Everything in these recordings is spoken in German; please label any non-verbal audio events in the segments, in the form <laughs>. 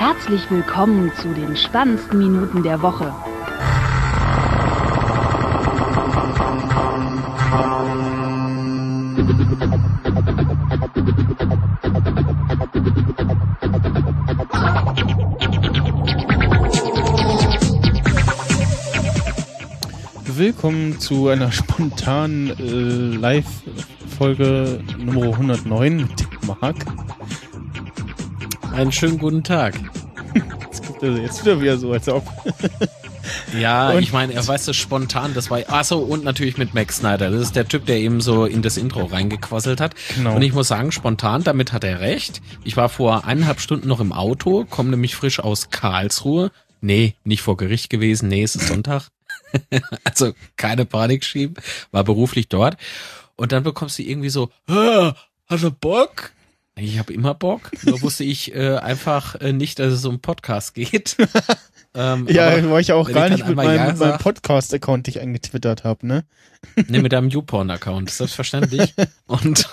Herzlich willkommen zu den spannendsten Minuten der Woche. Willkommen zu einer spontanen äh, Live-Folge Nummer 109 mit Mark. Einen schönen guten Tag. Er jetzt wieder wieder so, als ob. <laughs> Ja, Und- ich meine, er weiß es spontan, das war, achso, und natürlich mit Max Snyder. Das ist der Typ, der eben so in das Intro reingequasselt hat. Genau. Und ich muss sagen, spontan, damit hat er recht. Ich war vor eineinhalb Stunden noch im Auto, komme nämlich frisch aus Karlsruhe. Nee, nicht vor Gericht gewesen, nee, es ist Sonntag. <laughs> also keine Panik schieben, war beruflich dort. Und dann bekommst du irgendwie so, "Ah, hast du Bock? Ich habe immer Bock, nur wusste ich äh, einfach äh, nicht, dass es um Podcast geht. <laughs> ähm, Ja, weil ich auch gar ich nicht mit meinem, Ja meinem Podcast-Account dich angetwittert habe, ne? Nee, mit <laughs> deinem YouPorn-Account, selbstverständlich. <laughs> Und,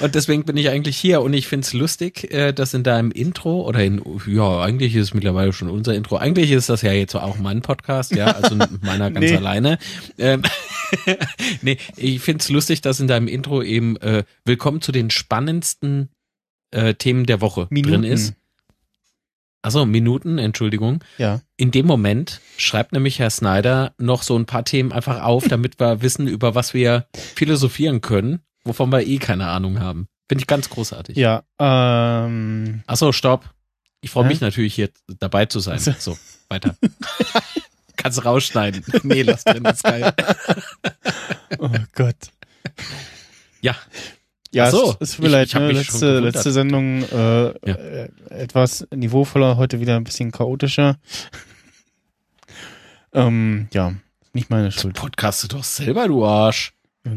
und deswegen bin ich eigentlich hier und ich find's lustig, äh, dass in deinem Intro oder in, ja, eigentlich ist es mittlerweile schon unser Intro. Eigentlich ist das ja jetzt auch mein Podcast, ja, also <laughs> meiner ganz Nee. alleine. Ähm, <laughs> nee, ich find's lustig, dass in deinem Intro eben äh, Willkommen zu den spannendsten äh, Themen der Woche Minuten. drin ist. Also Minuten, Entschuldigung. Ja. In dem Moment schreibt nämlich Herr Snyder noch so ein paar Themen einfach auf, damit wir wissen, über was wir philosophieren können, wovon wir eh keine Ahnung haben. Finde ich ganz großartig. Ja, ähm. Achso, stopp. Ich freue mich natürlich hier dabei zu sein. So, weiter. <laughs> Kannst rausschneiden. <laughs> Nee, lass drin, ist geil. <laughs> Oh Gott. Ja, Ja, so, es, tut mir ich- ich ne? letzte, letzte Sendung äh, äh, etwas niveauvoller, heute wieder ein bisschen chaotischer. ähm, ja, nicht meine Schuld. Du doch selber, du Arsch.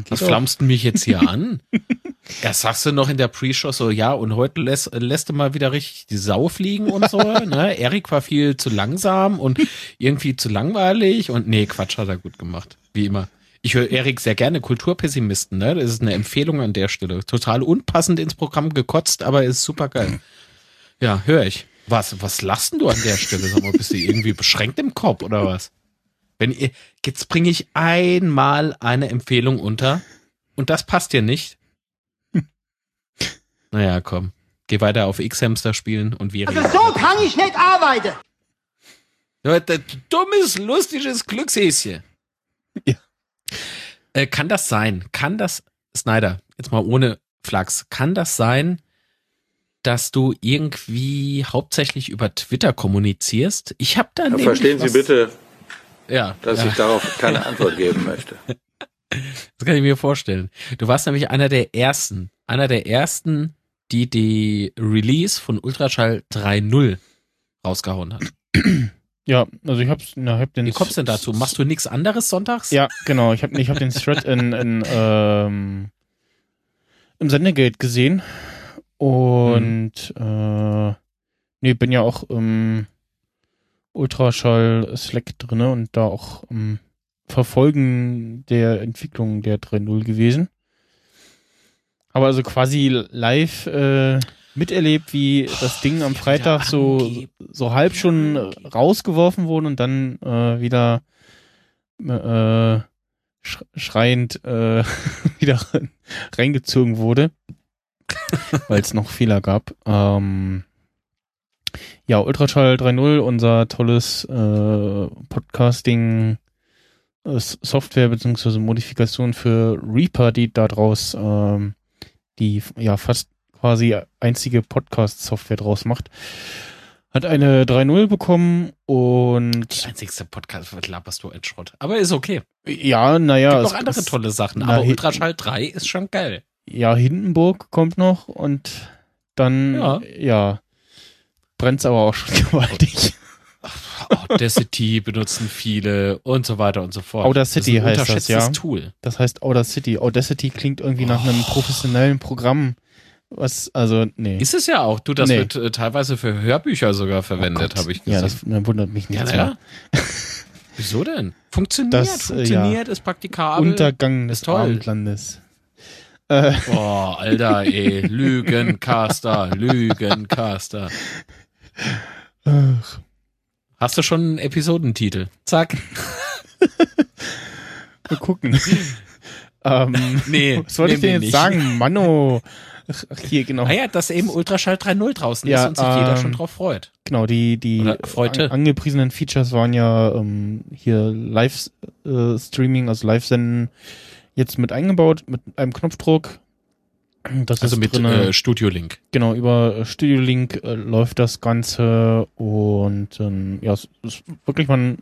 Was flammst du mich jetzt hier an? <laughs> Erst sagst du noch in der Pre-Show so, ja, und heute lässt, lässt du mal wieder richtig die Sau fliegen und so, <laughs> ne? Erik war viel zu langsam und irgendwie zu langweilig und nee, Quatsch hat er gut gemacht. Wie immer. Ich höre Erik sehr gerne, Kulturpessimisten, ne? Das ist eine Empfehlung an der Stelle. Total unpassend ins Programm gekotzt, aber ist super geil. Ja, höre ich. Was, was lachst denn du an der Stelle? Sag mal, bist du irgendwie beschränkt im Kopf oder was? Wenn ihr, jetzt bringe ich einmal eine Empfehlung unter und das passt dir nicht. <laughs> Naja, komm. Geh weiter auf X-Hamster spielen und wir reden. So kann ich nicht arbeiten. Ja, das dummes, lustiges Glückshäschen. Ja. Äh, kann das sein? Kann das, Snyder, jetzt mal ohne Flachs, kann das sein, dass du irgendwie hauptsächlich über Twitter kommunizierst? Ich habe da nämlich Verstehen Sie was- bitte, ja, dass ja. ich darauf keine Antwort geben möchte. <laughs> Das kann ich mir vorstellen. Du warst nämlich einer der ersten, einer der ersten, die die Release von Ultraschall 3.0 rausgehauen hat. <clears throat> Ja, also ich hab's, na, hab den. Wie kommst du denn dazu? Machst du nichts anderes sonntags? Ja, genau. Ich habe ich hab den Thread in, in, <laughs> ähm, im Sendegate gesehen. Und äh, nee, bin ja auch im Ultraschall Slack drinne und da auch im Verfolgen der Entwicklung der 3.0 gewesen. Aber also quasi live äh, miterlebt, wie das Ding am Freitag so, so halb schon rausgeworfen wurde und dann äh, wieder äh, sch schreiend äh, <laughs> wieder reingezogen wurde, <laughs> weil es noch Fehler gab. Ähm, ja, Ultraschall 3.0, unser tolles äh, Podcasting äh, Software beziehungsweise Modifikation für Reaper, die daraus ähm, die ja fast quasi einzige Podcast-Software draus macht, hat eine 3.0 bekommen und Einzigster Podcast, was laberst du ein Schrott. Aber ist okay. ja, naja, Gibt es noch andere ist- tolle Sachen. na, Aber Ultraschall 3 ist schon geil. Ja, Hindenburg kommt noch und dann, Ja. ja, brennt's aber auch schon <laughs> gewaltig. Audacity benutzen viele und so weiter und so fort. Audacity das heißt das, ja. Tool. Das heißt Audacity. Audacity klingt irgendwie nach einem professionellen Programm. Was, also, nee. Ist es ja auch. Du, das Nee. wird äh, teilweise für Hörbücher sogar verwendet, Gott. habe ich Ja, gesehen. das äh, wundert mich nicht. Ja, ja. <laughs> Wieso denn? Funktioniert, Das, äh, funktioniert, ist praktikabel. Untergang des. Abendlandes. Äh, Boah, Alter, ey, <laughs> Lügencaster, Lügencaster. Ach, Hast du schon einen Episodentitel? Zack. <laughs> mal gucken. ähm, <laughs> Nee, was wollte ich denn jetzt nicht. sagen? Manno. Ach, hier, genau. Ah ja, dass eben Ultraschall 3.0 draußen Ja, ist und sich jeder ähm, schon drauf freut. Genau, die, die an, angepriesenen Features waren ja ähm, hier Live-Streaming, also Live-Senden jetzt mit eingebaut, mit einem Knopfdruck. Das Also mit drinne- äh, Studio Link. Genau, über äh, Studio Link äh, läuft das Ganze und ähm, ja, es ist wirklich, man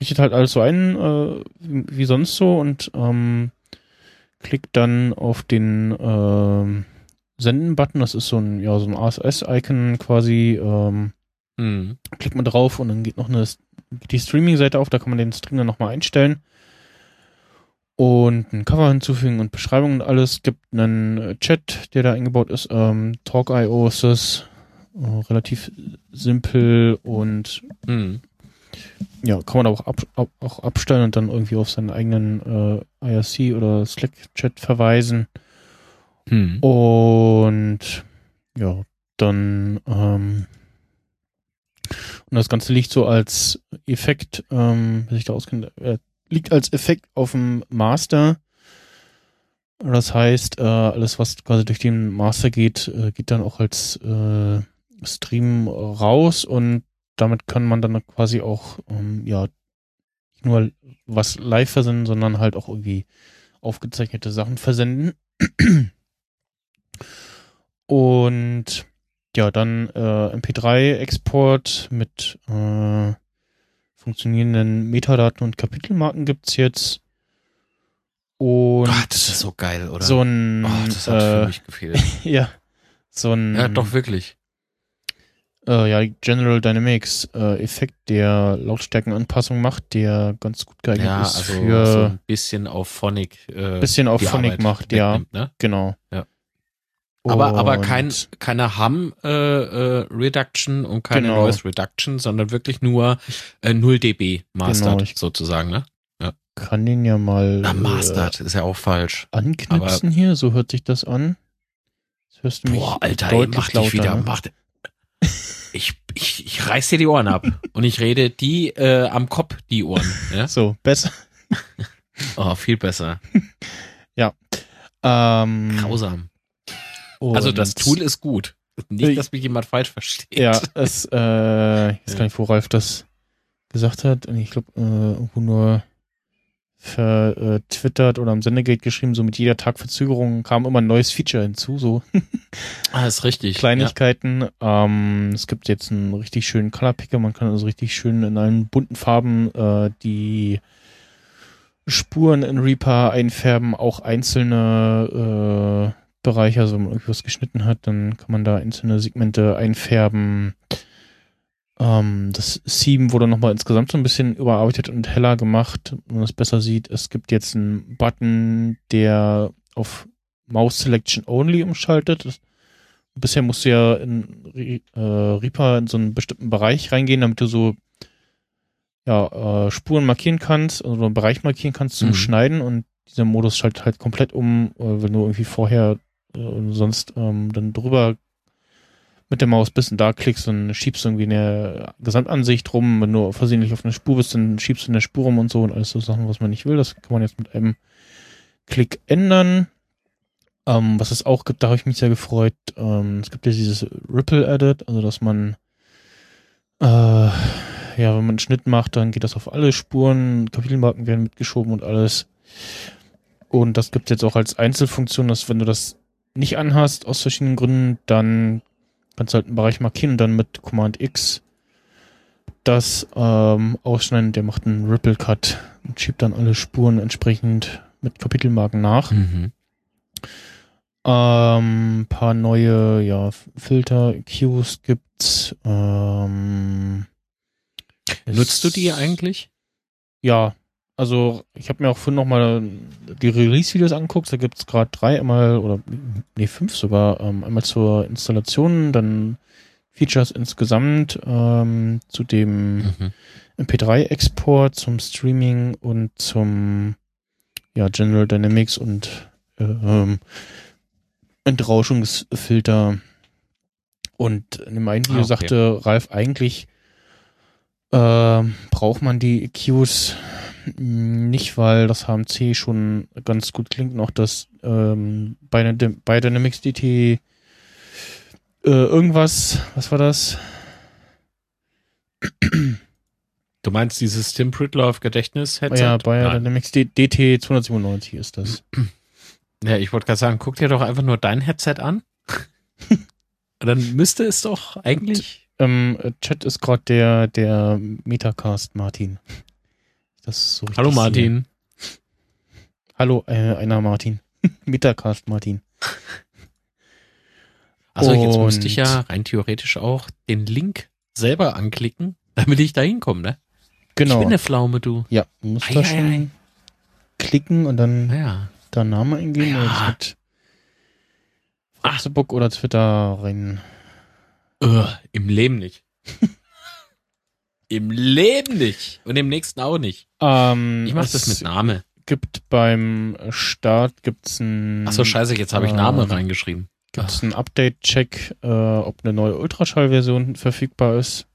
richtet halt alles so ein, äh, wie, sonst so und ähm, klickt dann auf den ähm, Senden-Button, das ist so ein, ja, so ein ASS-Icon quasi, ähm, Hm. klickt man drauf und dann geht noch eine geht die Streaming-Seite auf, da kann man den Stream dann nochmal einstellen und ein Cover hinzufügen und Beschreibung und alles. Gibt einen äh, Chat, der da eingebaut ist. Ähm, Talk.io ist das. Äh, relativ simpel und Hm. ja, kann man auch, ab, ab, auch abstellen und dann irgendwie auf seinen eigenen äh, IRC oder Slack-Chat verweisen. Hm. Und ja, dann ähm, und das Ganze liegt so als Effekt, ähm, wer sich da auskennt, äh, liegt als Effekt auf dem Master. Das heißt, äh, alles, was quasi durch den Master geht, äh, geht dann auch als äh, Stream raus und damit kann man dann quasi auch, ähm, ja, nicht nur was live versenden, sondern halt auch irgendwie aufgezeichnete Sachen versenden. Und ja, dann äh, MP3-Export mit äh, funktionierenden Metadaten und Kapitelmarken gibt's jetzt. Und Gott, das ist so geil, oder? so ein oh, das hat für äh, mich gefehlt. <laughs> ja, so ein Ja, doch wirklich. äh, ja, General Dynamics äh, Effekt, der Lautstärkenanpassung macht, der ganz gut geeignet Ja, ist also für so ein bisschen auf Phonic. Äh, bisschen auf Phonic Arbeit macht, ja, Ne? genau. Ja. Aber, aber kein, keine Hum äh, äh, Reduction und keine Genau. Noise Reduction, sondern wirklich nur äh, 0 dB mastered Genau, sozusagen, ne? kann den ja mal Na, äh, mastered ist ja auch falsch. anknipsen hier, so hört sich das an. Jetzt hörst du mich Boah, Alter, ey, mach dich lauter, wieder, ne? mach dich. Ich, ich, ich reiß dir die Ohren ab und ich rede die äh, am Kopf, die Ohren. Ja? So, besser. <laughs> Oh, viel besser. <laughs> Ähm, Grausam. Also das und- Tool ist gut. Nicht, dass mich jemand falsch versteht. Ja, <laughs> es, äh, ich weiß Ja. gar nicht, wo Ralf das gesagt hat. Und Ich glaube, äh, irgendwo nur vertwittert oder am Sendegate geschrieben, so mit jeder Tag Verzögerung kam immer ein neues Feature hinzu, so <laughs> Ah, ist richtig. Kleinigkeiten. Ähm, es gibt jetzt einen richtig schönen Color Picker, man kann also richtig schön in allen bunten Farben äh, die Spuren in Reaper einfärben, auch einzelne äh, Bereiche, also wenn man irgendwas geschnitten hat, dann kann man da einzelne Segmente einfärben. Ähm, das Theme wurde nochmal insgesamt so ein bisschen überarbeitet und heller gemacht, wenn man es besser sieht. Es gibt jetzt einen Button, der auf Mouse Selection Only umschaltet. Bisher musst du ja in äh, Reaper in so einen bestimmten Bereich reingehen, damit du so ja, äh, Spuren markieren kannst, also einen Bereich markieren kannst zum Mhm. Schneiden und dieser Modus schaltet halt komplett um, äh, wenn du irgendwie vorher äh, sonst ähm, dann drüber mit der Maus und da klickst und schiebst irgendwie in der Gesamtansicht rum. Wenn du versehentlich auf eine Spur bist, dann schiebst du in der Spur rum und so und alles so Sachen, was man nicht will. Das kann man jetzt mit einem Klick ändern. Ähm, was es auch gibt, da habe ich mich sehr gefreut. Ähm, es gibt ja dieses Ripple Edit, also dass man äh, ja, wenn man einen Schnitt macht, dann geht das auf alle Spuren, Kapitelmarken werden mitgeschoben und alles. Und das gibt es jetzt auch als Einzelfunktion, dass wenn du das nicht anhast, aus verschiedenen Gründen, dann kannst du halt einen Bereich markieren und dann mit Command X das ähm, ausschneiden. Der macht einen Ripple Cut und schiebt dann alle Spuren entsprechend mit Kapitelmarken nach. Mhm. Ähm, paar neue, ja, Filter, Cues gibt's. Ähm, Nutzt du die eigentlich? Ja, also ich habe mir auch vorhin nochmal die Release-Videos angeguckt. Da gibt's gerade drei, einmal oder nee, fünf sogar. Ähm, einmal zur Installation, dann Features insgesamt, ähm, zu dem Mhm. MP3-Export, zum Streaming und zum ja, General Dynamics und äh, ähm, Entrauschungsfilter. Und in dem einen Video Ah, okay. sagte Ralf, eigentlich ähm, braucht man die EQs nicht, weil das HMC schon ganz gut klingt. Und auch das ähm, bei, bei Dynamics DT äh, irgendwas, was war das? Du meinst dieses Tim Pritloff Gedächtnis-Headset? Ja, bei Nein. Dynamics D DT 297 ist das. Ja, ich wollte gerade sagen, guck dir doch einfach nur dein Headset an. Und <laughs> dann müsste es doch eigentlich. Ähm, äh, Chat ist gerade der, der Metacast Martin. Das so Hallo. Martin. Hallo, äh, einer Martin. <laughs> Metacast Martin. Also jetzt Und- müsste ich ja rein theoretisch auch den Link selber anklicken, damit ich da hinkomme, ne? Ich Genau. bin eine Pflaume, du. ja, du musst Ei, da schon ei. klicken und dann Ja. da Name eingeben Ja. oder das mit Facebook oder Twitter rein. Ugh, Im Leben nicht. <laughs> Im Leben nicht. Und im nächsten auch nicht. Ähm, Ich mach das mit Name. gibt beim Start gibt's ein Ach so, scheiße, jetzt habe ich Name ähm, reingeschrieben. gibt's einen Update-Check, äh, ob eine neue Ultraschall-Version verfügbar ist.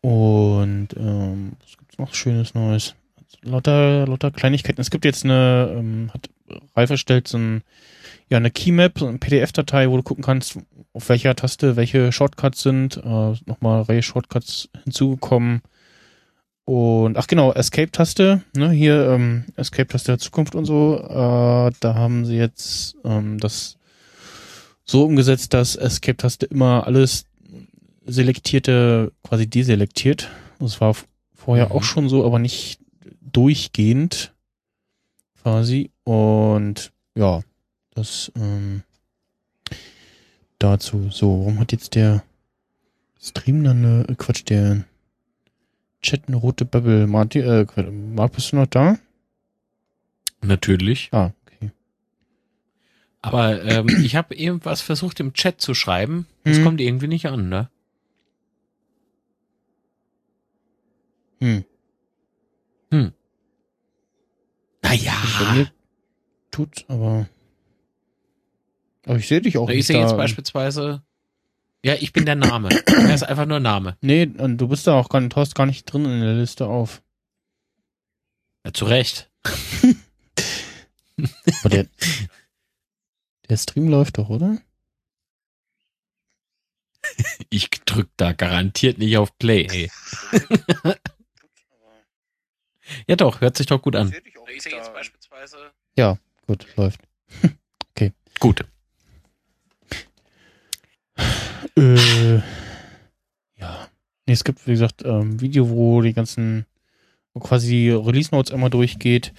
Und ähm, was gibt's noch Schönes Neues? Lauter, lauter Kleinigkeiten. Es gibt jetzt eine, ähm, hat Ralf erstellt so ein, ja, eine Keymap, so eine PDF-Datei, wo du gucken kannst, auf welcher Taste welche Shortcuts sind. Äh, nochmal Reihe Shortcuts hinzugekommen. Und ach genau, Escape-Taste, ne, hier ähm, Escape-Taste der Zukunft und so. Äh, da haben sie jetzt ähm, das so umgesetzt, dass Escape-Taste immer alles Selektierte quasi deselektiert. Das war vorher Mhm. auch schon so, aber nicht durchgehend quasi. Und ja, das ähm, dazu. So, warum hat jetzt der Stream dann eine, äh, Quatsch, der Chat eine rote Bubble? Martin, äh, Marc, bist du noch da? Natürlich. Ah, okay. Aber ähm, <clears throat> ich habe irgendwas versucht im Chat zu schreiben. Das Hm. kommt irgendwie nicht an, ne? Hm. Bei Naja. mir tut, aber. Aber ich sehe dich auch Ich nicht. sehe jetzt da. beispielsweise. Ja, ich bin der Name. <clears throat> er ist einfach nur Name. Nee, und du bist da auch gar nicht, tauchst gar nicht drin in der Liste auf. Ja, zu Recht. <laughs> Der, der Stream läuft doch, oder? <laughs> Ich drück da garantiert nicht auf Play, ey. <laughs> Ja doch, hört sich doch gut an. Ich sehe jetzt beispielsweise. Gut, läuft. <laughs> Gut. Äh, ja. Nee, es gibt, wie gesagt, ähm, Video, wo die ganzen, wo quasi Release Notes einmal durchgeht.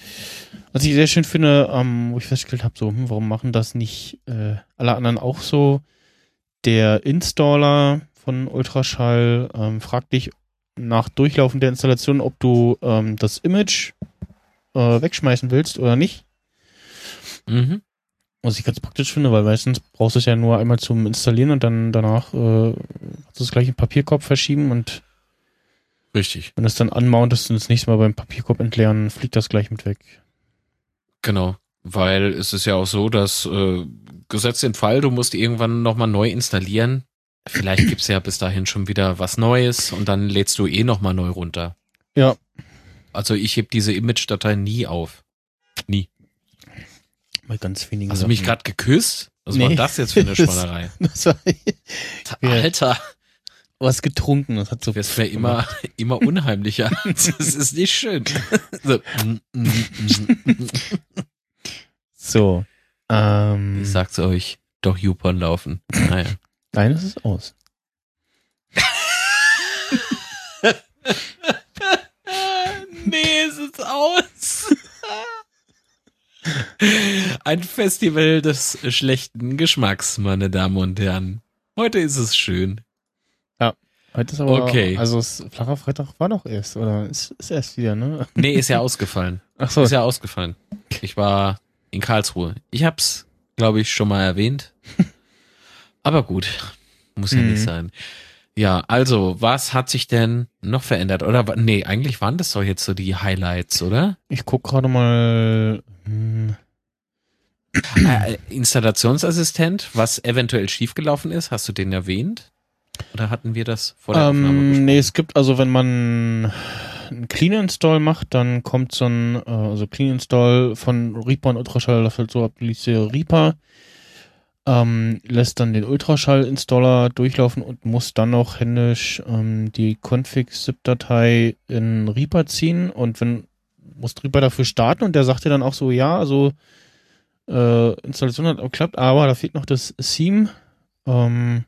Was ich sehr schön finde, ähm, wo ich festgestellt habe, so, hm, warum machen das nicht äh, alle anderen auch so? Der Installer von Ultraschall ähm, fragt dich nach Durchlaufen der Installation, ob du ähm, das Image äh, wegschmeißen willst oder nicht. Mhm. Was ich ganz praktisch finde, weil meistens brauchst du es ja nur einmal zum Installieren und dann danach äh, kannst du es gleich im Papierkorb verschieben und Richtig. wenn du es dann anmountest und das nächste Mal beim Papierkorb entleeren, fliegt das gleich mit weg. Genau. Weil es ist ja auch so, dass äh, gesetzt den Fall, du musst irgendwann nochmal neu installieren. Vielleicht gibt's ja bis dahin schon wieder was Neues und dann lädst du eh nochmal neu runter. Ja. Also ich heb diese Image-Datei nie auf. Bei ganz wenigen Hast du mich Sachen. gerade geküsst? Was Nee. war das jetzt für eine <laughs> Schweinerei? Das war Ja. Alter, was getrunken, das hat so wirst mir immer, <laughs> immer unheimlicher. Das ist nicht schön. So. So. Ähm, Ich sag's euch, doch Yupon laufen. Naja. nein, es ist aus. <laughs> nee, es ist aus. Ein Festival des schlechten Geschmacks, meine Damen und Herren. Heute ist es schön. Heute ist aber, Okay. also flacher Freitag war doch erst, oder ist, ist erst wieder, ne? Nee, ist ja ausgefallen. <laughs> Ach so, Ist ja ausgefallen. Ich war in Karlsruhe. Ich hab's, glaube ich, schon mal erwähnt. <laughs> Aber gut, muss ja Mhm. nicht sein. Ja, also, was hat sich denn noch verändert? Oder, nee, eigentlich waren das doch jetzt so die Highlights, oder? ich guck gerade mal, hm, Installationsassistent, was eventuell schiefgelaufen ist, hast du den erwähnt? Oder hatten wir das vor der Aufnahme Ähm, besprochen? nee, es gibt also, wenn man einen Clean Install macht, dann kommt so ein, äh, also Clean Install von Reaper und Ultraschall, das halt so ab, Reaper, ähm, lässt dann den Ultraschall-Installer durchlaufen und muss dann noch händisch ähm, die Config-ZIP-Datei in Reaper ziehen und wenn, muss Reaper dafür starten und der sagt dir dann auch so, ja, also äh, Installation hat auch geklappt, aber da fehlt noch das Theme, ähm,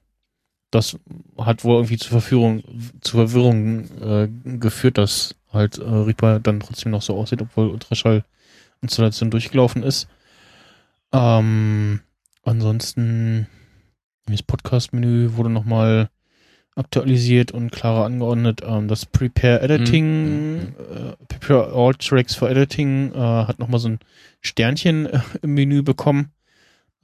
das hat wohl irgendwie zur Verführung, zur Verwirrung äh, geführt, dass halt äh, Reaper dann trotzdem noch so aussieht, obwohl Ultraschall-Installation durchgelaufen ist. Ähm, ansonsten, das Podcast-Menü wurde nochmal aktualisiert und klarer angeordnet. Ähm, das Prepare Editing, Mhm. äh, Prepare All Tracks for Editing äh, hat nochmal so ein Sternchen äh, im Menü bekommen.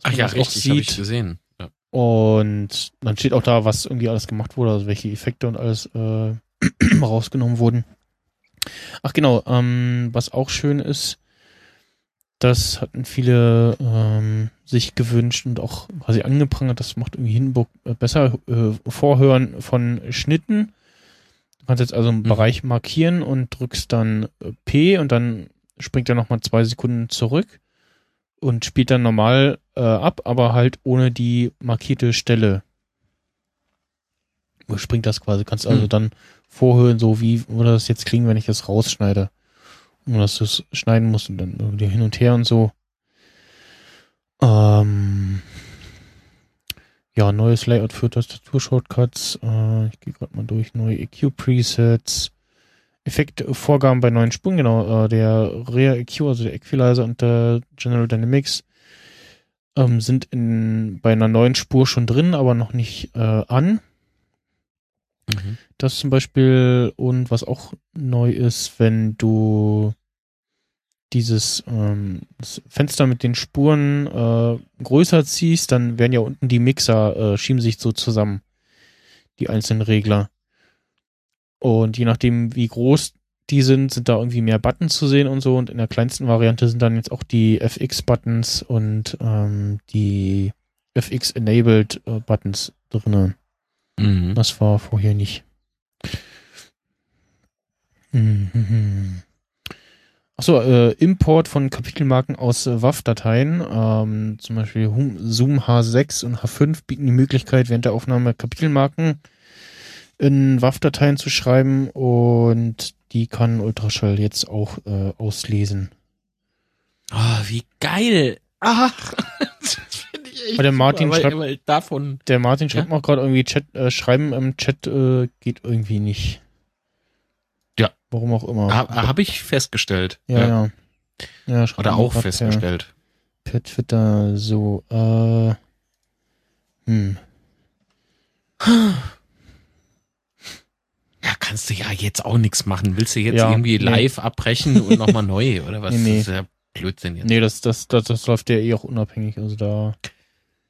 Ach ja, richtig, habe ich gesehen. Ja. Und dann steht auch da, was irgendwie alles gemacht wurde, also welche Effekte und alles äh, <clears throat> rausgenommen wurden. Ach genau, ähm, was auch schön ist, das hatten viele ähm, sich gewünscht und auch quasi angeprangert, das macht irgendwie Hindenburg äh, besser äh, Vorhören von Schnitten. Du kannst jetzt also einen Mhm. Bereich markieren und drückst dann äh, P und dann springt er nochmal zwei Sekunden zurück und spielt dann normal äh, ab, aber halt ohne die markierte Stelle. Springt das quasi. Kannst also Hm. dann vorhören, so wie würde das jetzt klingen, wenn ich das rausschneide. Und dass du es schneiden musst und dann irgendwie hin und her und so. Ähm, ja, neues Layout für Tastatur-Shortcuts. Äh, ich gehe gerade mal durch. Neue EQ-Presets. Effektvorgaben bei neuen Spuren, genau. Äh, der Rear EQ, also der Equalizer und der General Dynamics ähm, sind in, bei einer neuen Spur schon drin, aber noch nicht äh, an. Mhm. Das zum Beispiel und was auch neu ist, wenn du dieses ähm, Fenster mit den Spuren äh, größer ziehst, dann werden ja unten die Mixer äh, schieben sich so zusammen, die einzelnen Regler. Und je nachdem, wie groß die sind, sind da irgendwie mehr Buttons zu sehen und so. Und in der kleinsten Variante sind dann jetzt auch die FX-Buttons und ähm, die FX-enabled äh, Buttons drinne. Mhm. Das war vorher nicht. Mhm. Achso, äh, Import von Kapitelmarken aus äh, WAV-Dateien, ähm, zum Beispiel Hum- Zoom H6 und H5 bieten die Möglichkeit, während der Aufnahme Kapitelmarken in WAV-Dateien zu schreiben und die kann Ultraschall jetzt auch äh, auslesen. Oh, wie geil. Ach, echt der Martin super, weil, schreibt- weil davon. Der Martin schreibt Ja? auch gerade irgendwie Chat, äh, schreiben im Chat äh, geht irgendwie nicht. Ja. Warum auch immer. Ha, Habe ich festgestellt. Ja, ja. ja. schreibt Oder auch grad festgestellt. Per, per Twitter so, äh, hm. Ja, kannst du ja jetzt auch nichts machen. Willst du jetzt Ja, irgendwie nee. live abbrechen und nochmal neu oder <laughs> was? Nee, nee. Das ist ja Blödsinn jetzt. Nee, das, das, das, das läuft ja eh auch unabhängig. Also da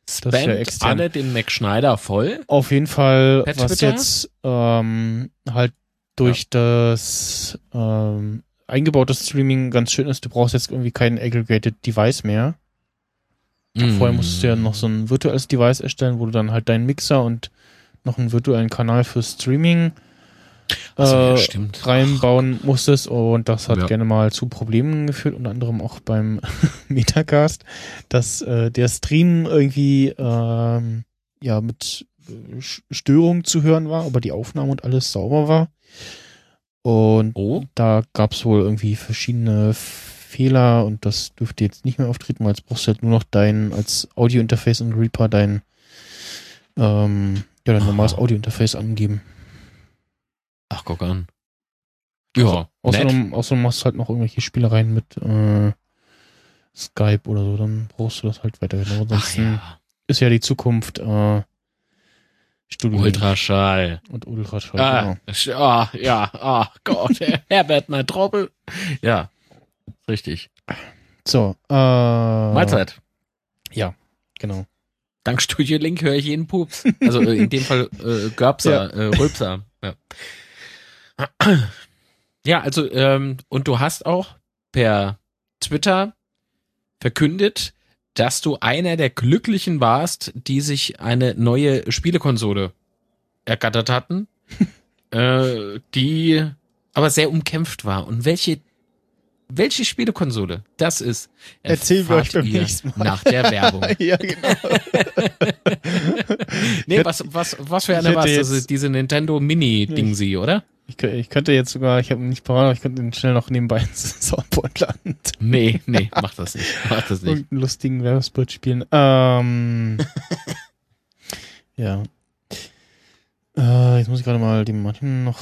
ist ja Spammt extern. alle den Mac Schneider voll. auf jeden Fall, Per was Twitter? jetzt ähm, halt durch das ähm, eingebautes Streaming ganz schön ist, du brauchst jetzt irgendwie kein Aggregated Device mehr. Vorher musstest du ja noch so ein virtuelles Device erstellen, wo du dann halt deinen Mixer und noch einen virtuellen Kanal für Streaming Äh, stimmt. reinbauen musstest und das hat Ja. gerne mal zu Problemen geführt, unter anderem auch beim <laughs> Metacast, dass äh, der Stream irgendwie ähm, ja mit äh, Störungen zu hören war, aber die Aufnahme und alles sauber war. Und Oh, da gab es wohl irgendwie verschiedene Fehler und das dürfte jetzt nicht mehr auftreten, weil jetzt brauchst du halt nur noch dein als Audio-Interface und Reaper dein ähm, ja, dein normales. Audio-Interface angeben. Ach, guck an. Ja, nett. Außerdem, außerdem machst du halt noch irgendwelche Spielereien mit äh, Skype oder so, dann brauchst du das halt weiterhin. Aber Ach ansonsten ja, ist ja die Zukunft äh, Studio Ultraschall. und Ultraschall. Ah, Genau. ah, ja, ah, Gott, <laughs> Herbert, mein Trottel. Ja, richtig. So, äh, Mahlzeit. Genau. Dank Studio Link höre ich jeden Pups. Also äh, in dem Fall äh, Görbser, <laughs> äh, Rülpser. Ja. Ja, also ähm, und du hast auch per Twitter verkündet, dass du einer der Glücklichen warst, die sich eine neue Spielekonsole ergattert hatten, <laughs> äh, die aber sehr umkämpft war. Und welche, welche Spielekonsole das ist, Erzählen wir euch beim nächsten Mal. nach der Werbung. <laughs> ja, genau. <laughs> nee, was, was, was für eine war das? Also diese Nintendo Mini-Dingsi, oder? Ich, ich könnte jetzt sogar, ich habe ihn nicht parat, aber ich könnte ihn schnell noch nebenbei <laughs> ins Soundboard laden. Nee, nee, <laughs> mach das nicht. Mach das nicht. Irgendeinen lustigen Werbespot spielen. Ähm, <laughs> ja. Äh, jetzt muss ich gerade mal die Martin noch.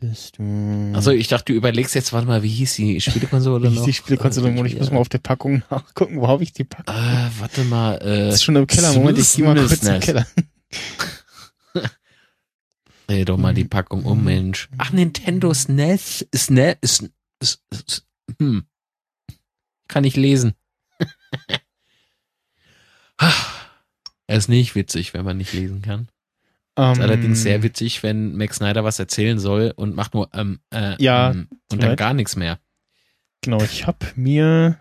Bist du. Also ich dachte, du überlegst jetzt, warte mal, wie hieß die Spielekonsole noch? die Spielekonsole und ich Äh, muss mal auf der Packung nachgucken. Wo habe ich die Packung? Ah, warte mal, äh, Das ist schon im Keller. Moment, ich gehe mal kurz im Snooze Keller. Dreh doch mal die Mhm. Packung um, Mensch. Ach, Nintendo SNES, SNES, S- S- S- hm. Kann ich lesen. <laughs> Er ist nicht witzig, wenn man nicht lesen kann. Ähm, Ist allerdings sehr witzig, wenn Max Snyder was erzählen soll und macht nur ähm, äh, Ja, ähm, und dann gar nichts mehr. Genau, ich habe mir.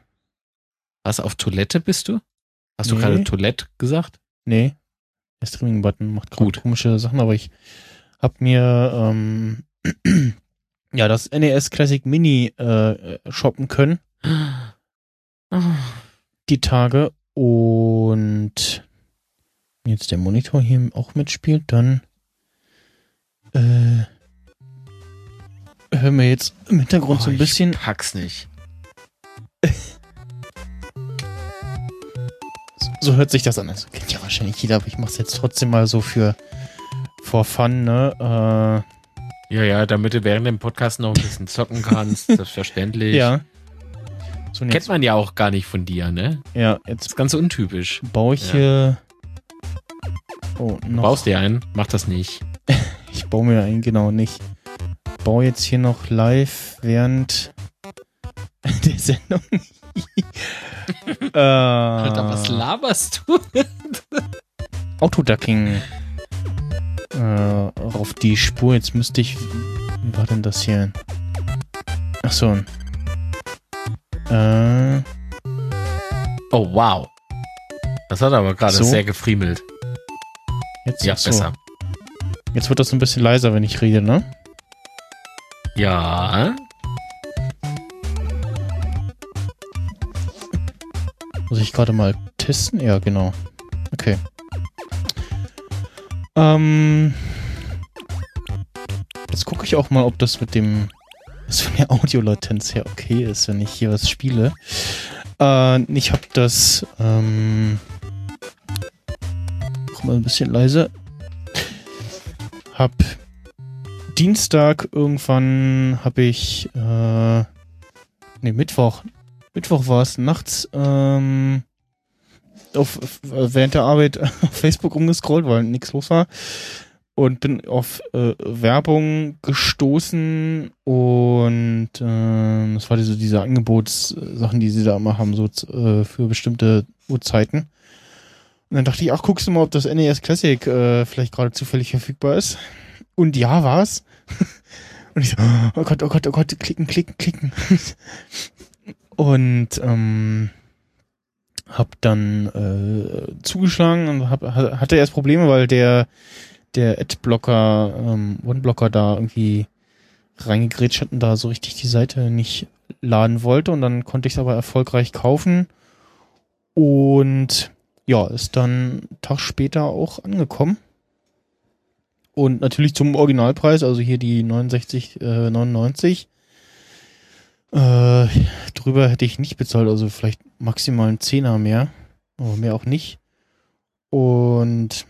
Was, auf Toilette bist du? Hast du Nee. gerade Toilette gesagt? Nee, der Streaming-Button macht gerade Gut. komische Sachen, aber ich habe mir ähm, <clears throat> ja das NES Classic Mini äh, shoppen können die Tage und wenn jetzt der Monitor hier auch mitspielt, dann äh, hören wir jetzt im Hintergrund so ein Oh, bisschen Ich pack's nicht. <laughs> so hört sich das an. Das kennt ja wahrscheinlich jeder, aber ich mache es jetzt trotzdem mal so für for fun, ne? Ja, ja, damit du während dem Podcast noch ein bisschen zocken kannst, <laughs> selbstverständlich. Äh, ja. So, und Kennt man ja auch gar nicht von dir, ne? ja, Das jetzt ist ganz untypisch. baue ich hier. Oh, Du noch. Baust dir einen, mach das nicht. <laughs> Ich baue mir einen, genau nicht. Baue jetzt hier noch live während <laughs> der Sendung. äh, Alter, was laberst du? Autoducking äh, auf die Spur. Jetzt müsste ich. Wie war denn das hier? Ach so. Äh, Oh, wow. Das hat aber gerade So? sehr gefriemelt. jetzt, Ja, so. besser. Jetzt wird das ein bisschen leiser, wenn ich rede, ne? Ja. Muss ich gerade mal testen? Ja, genau. Okay. Ähm, jetzt gucke ich auch mal, ob das mit dem, was von der <laughs> Audiolatenz her okay ist, wenn ich hier was spiele. Äh, ich habe das, ähm, mach mal ein bisschen leise. Hab Dienstag irgendwann habe ich, äh, nee, Mittwoch, Mittwoch war es nachts ähm, auf, während der Arbeit <laughs> auf Facebook rumgescrollt, weil nichts los war. Und bin auf äh, Werbung gestoßen und äh, das war diese, diese Angebotssachen, die sie da immer haben, so äh, für bestimmte Uhrzeiten. Und dann dachte ich, ach, guckst du mal, ob das NES Classic äh, vielleicht gerade zufällig verfügbar ist. Und ja, war's. <laughs> Und ich so, oh Gott, oh Gott, oh Gott, klicken, klicken, klicken. <laughs> Und ähm, hab dann äh, zugeschlagen und hab, ha- hatte erst Probleme, weil der der Adblocker, ähm, OneBlocker da irgendwie reingegrätscht hat und da so richtig die Seite nicht laden wollte und dann konnte ich es aber erfolgreich kaufen und ja, ist dann einen Tag später auch angekommen. Und natürlich zum Originalpreis, also hier die 69, äh, 99. Äh, drüber hätte ich nicht bezahlt, also vielleicht maximal einen Zehner mehr, aber mehr auch nicht. Und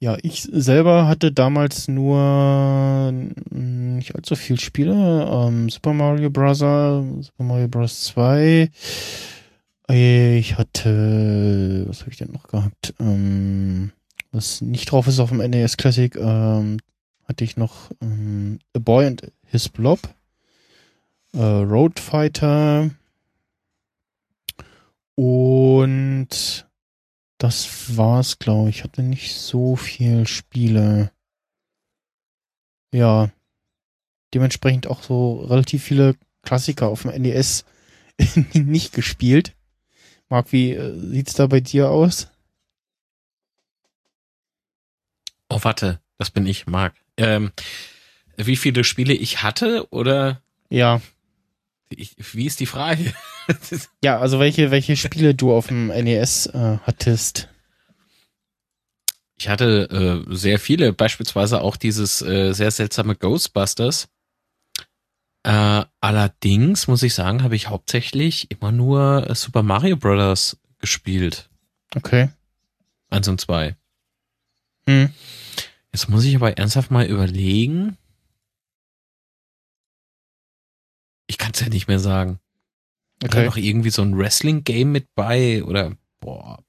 ja, ich selber hatte damals nur nicht allzu viel Spiele. Ähm, Super Mario Bros., Super Mario Bros. 2. Ich hatte, was habe ich denn noch gehabt? Ähm, was nicht drauf ist auf dem NES Classic, ähm, hatte ich noch ähm, A Boy and His Blob, äh, Road Fighter und das war's, glaube ich. Hatte nicht so viel Spiele. Ja, dementsprechend auch so relativ viele Klassiker auf dem NES <laughs> nicht gespielt. Marc, wie äh, sieht's da bei dir aus? Oh, warte, das bin ich, Marc. Ähm, wie viele Spiele ich hatte oder Ja. Ich, wie ist die Frage? <laughs> Ja, also welche, welche Spiele du auf dem NES äh, hattest. Ich hatte äh, sehr viele, beispielsweise auch dieses äh, sehr seltsame Ghostbusters. Äh, allerdings muss ich sagen, habe ich hauptsächlich immer nur äh, Super Mario Bros. gespielt. Okay. Eins und zwei. Hm. Jetzt muss ich aber ernsthaft mal überlegen. Ich kann es ja nicht mehr sagen. Okay. noch irgendwie so ein Wrestling-Game mit bei oder boah.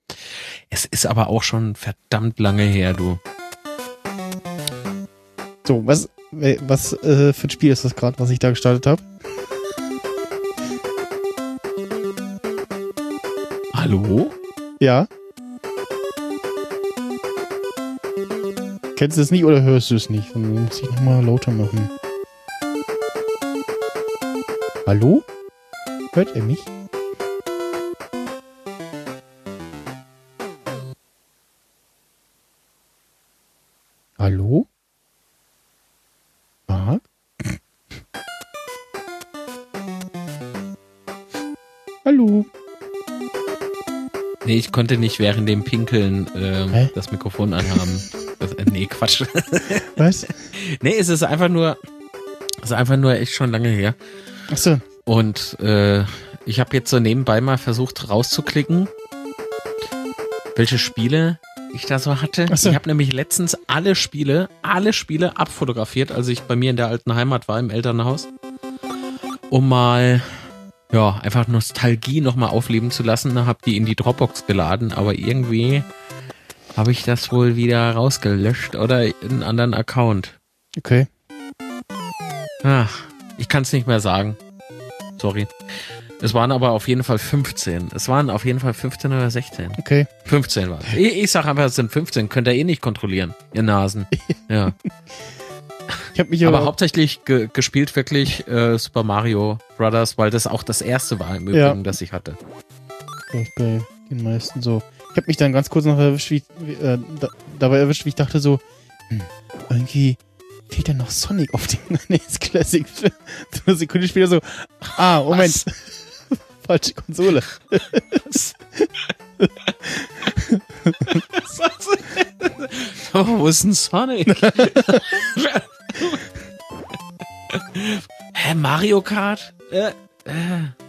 Es ist aber auch schon verdammt lange her, du. So, was, äh, was äh, für ein Spiel ist das gerade, was ich da gestartet habe? Hallo? Ja. Kennst du es nicht oder hörst du es nicht? Dann muss ich nochmal lauter machen. Hallo? Hört ihr mich? Hallo? Marc? Hallo? Nee, ich konnte nicht während dem Pinkeln ähm, das Mikrofon anhaben. Das, äh, nee, Quatsch. Was? <laughs> nee, es ist einfach nur, es ist einfach nur echt schon lange her. Achso. Und äh, ich habe jetzt so nebenbei mal versucht rauszuklicken, welche Spiele ich da so hatte. Ach so. Ich habe nämlich letztens alle Spiele, alle Spiele abfotografiert, als ich bei mir in der alten Heimat war, im Elternhaus, um mal ja, einfach Nostalgie nochmal aufleben zu lassen. Hab die in die Dropbox geladen, aber irgendwie habe ich das wohl wieder rausgelöscht oder in einen anderen Account. Okay. Ach, ich kann es nicht mehr sagen. Sorry. Es waren aber auf jeden Fall 15. Es waren auf jeden Fall 15 oder 16. Okay. 15 war es. Ich, ich sag einfach, es sind 15. Könnt ihr eh nicht kontrollieren, ihr Nasen. <laughs> Ja. Ich habe mich Aber aber, hauptsächlich ge gespielt wirklich äh, Super Mario Brothers, weil das auch das erste war im Ja. Übrigen, das ich hatte. ich, bei den meisten so. Ich habe mich dann ganz kurz noch erwischt, wie äh, da, dabei erwischt, wie ich dachte so, hm, irgendwie fehlt ja noch Sonic auf dem <laughs> NES Classic. so eine Sekunde später so, ah, Moment, <laughs> falsche Konsole. oh, wo ist denn Sonic? <laughs> Hä, Mario Kart? Äh, äh.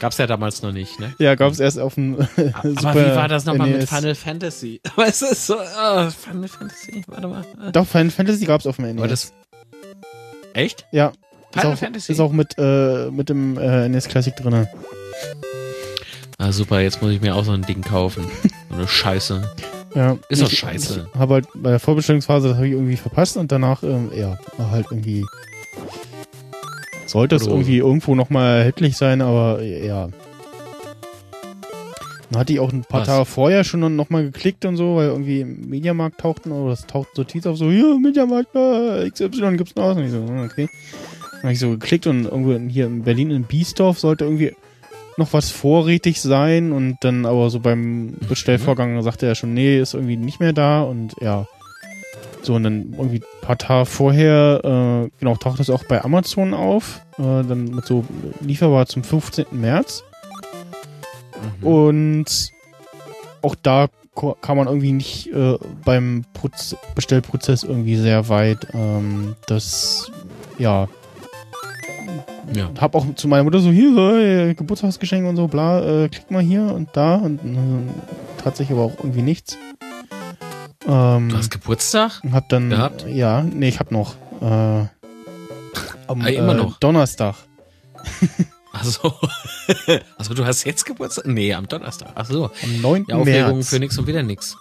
Gab's ja damals noch nicht, ne? Ja, gab's erst auf dem <laughs> Aber <laughs> Super wie war das nochmal mit NES. Final Fantasy? <laughs> Weißt du, so, oh, Final Fantasy, warte mal. Doch, Final Fantasy gab's auf dem NES. Aber das, echt? ja. Ist Final auch, Fantasy? ist auch mit, äh, mit dem äh, NES Classic drinne. Ah, super, jetzt muss ich mir auch so ein Ding kaufen. So eine Scheiße. Ja, Ist doch scheiße. Ich habe halt bei der Vorbestellungsphase, das habe ich irgendwie verpasst und danach, ähm, ja, war halt irgendwie. Sollte es irgendwie irgendwo nochmal erhältlich sein, aber ja. Dann hatte ich auch ein paar Was? Tage vorher schon nochmal geklickt und so, weil irgendwie im Mediamarkt tauchten oder es tauchten so Tweets auf so, hier, Mediamarkt, äh, XY gibt's noch was. Und ich so, hm, okay. Dann habe ich so geklickt und irgendwo hier in Berlin in Biesdorf sollte irgendwie noch was vorrätig sein und dann aber so beim Bestellvorgang sagte er schon, nee, ist irgendwie nicht mehr da und ja. So, und dann irgendwie ein paar Tage vorher, äh, genau, taucht das auch bei Amazon auf, äh, dann mit so lieferbar zum 15. März Mhm. und auch da kam man irgendwie nicht äh, beim Proz Bestellprozess irgendwie sehr weit. Ähm, das, ja, Ja. hab auch zu meiner Mutter so, hier, äh, Geburtstagsgeschenk und so, bla, äh, klick mal hier und da und äh, tatsächlich aber auch irgendwie nichts. Ähm, Du hast Geburtstag? hab dann, gehabt? ja, nee, ich hab noch, äh, am, Ah, immer äh, noch? Donnerstag. <laughs> Achso. Achso, <laughs> du hast jetzt Geburtstag? Nee, am Donnerstag. Achso. Am 9. Ja, Aufregung März. für nix und wieder nix.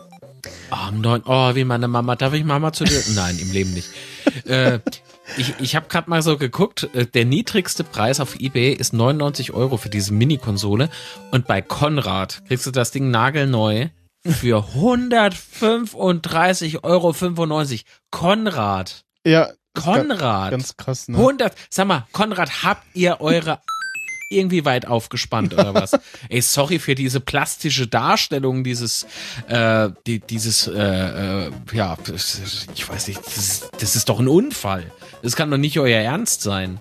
Oh, am 9. Oh, wie meine Mama. Darf ich Mama zu dir? Nein, im Leben nicht. <laughs> äh, ich ich habe gerade mal so geguckt. äh, Der niedrigste Preis auf Ebay ist 99 Euro für diese Mini-Konsole. Und bei Konrad kriegst du das Ding nagelneu für 135,95 Euro. Konrad. Ja, Konrad. ganz krass, ne? 100. Sag mal, Konrad, habt ihr eure <laughs> irgendwie weit aufgespannt oder was? <laughs> Ey, sorry für diese plastische Darstellung dieses, äh, die, dieses, äh, äh, ja, ich weiß nicht, das, das ist doch ein Unfall. Das kann doch nicht euer Ernst sein.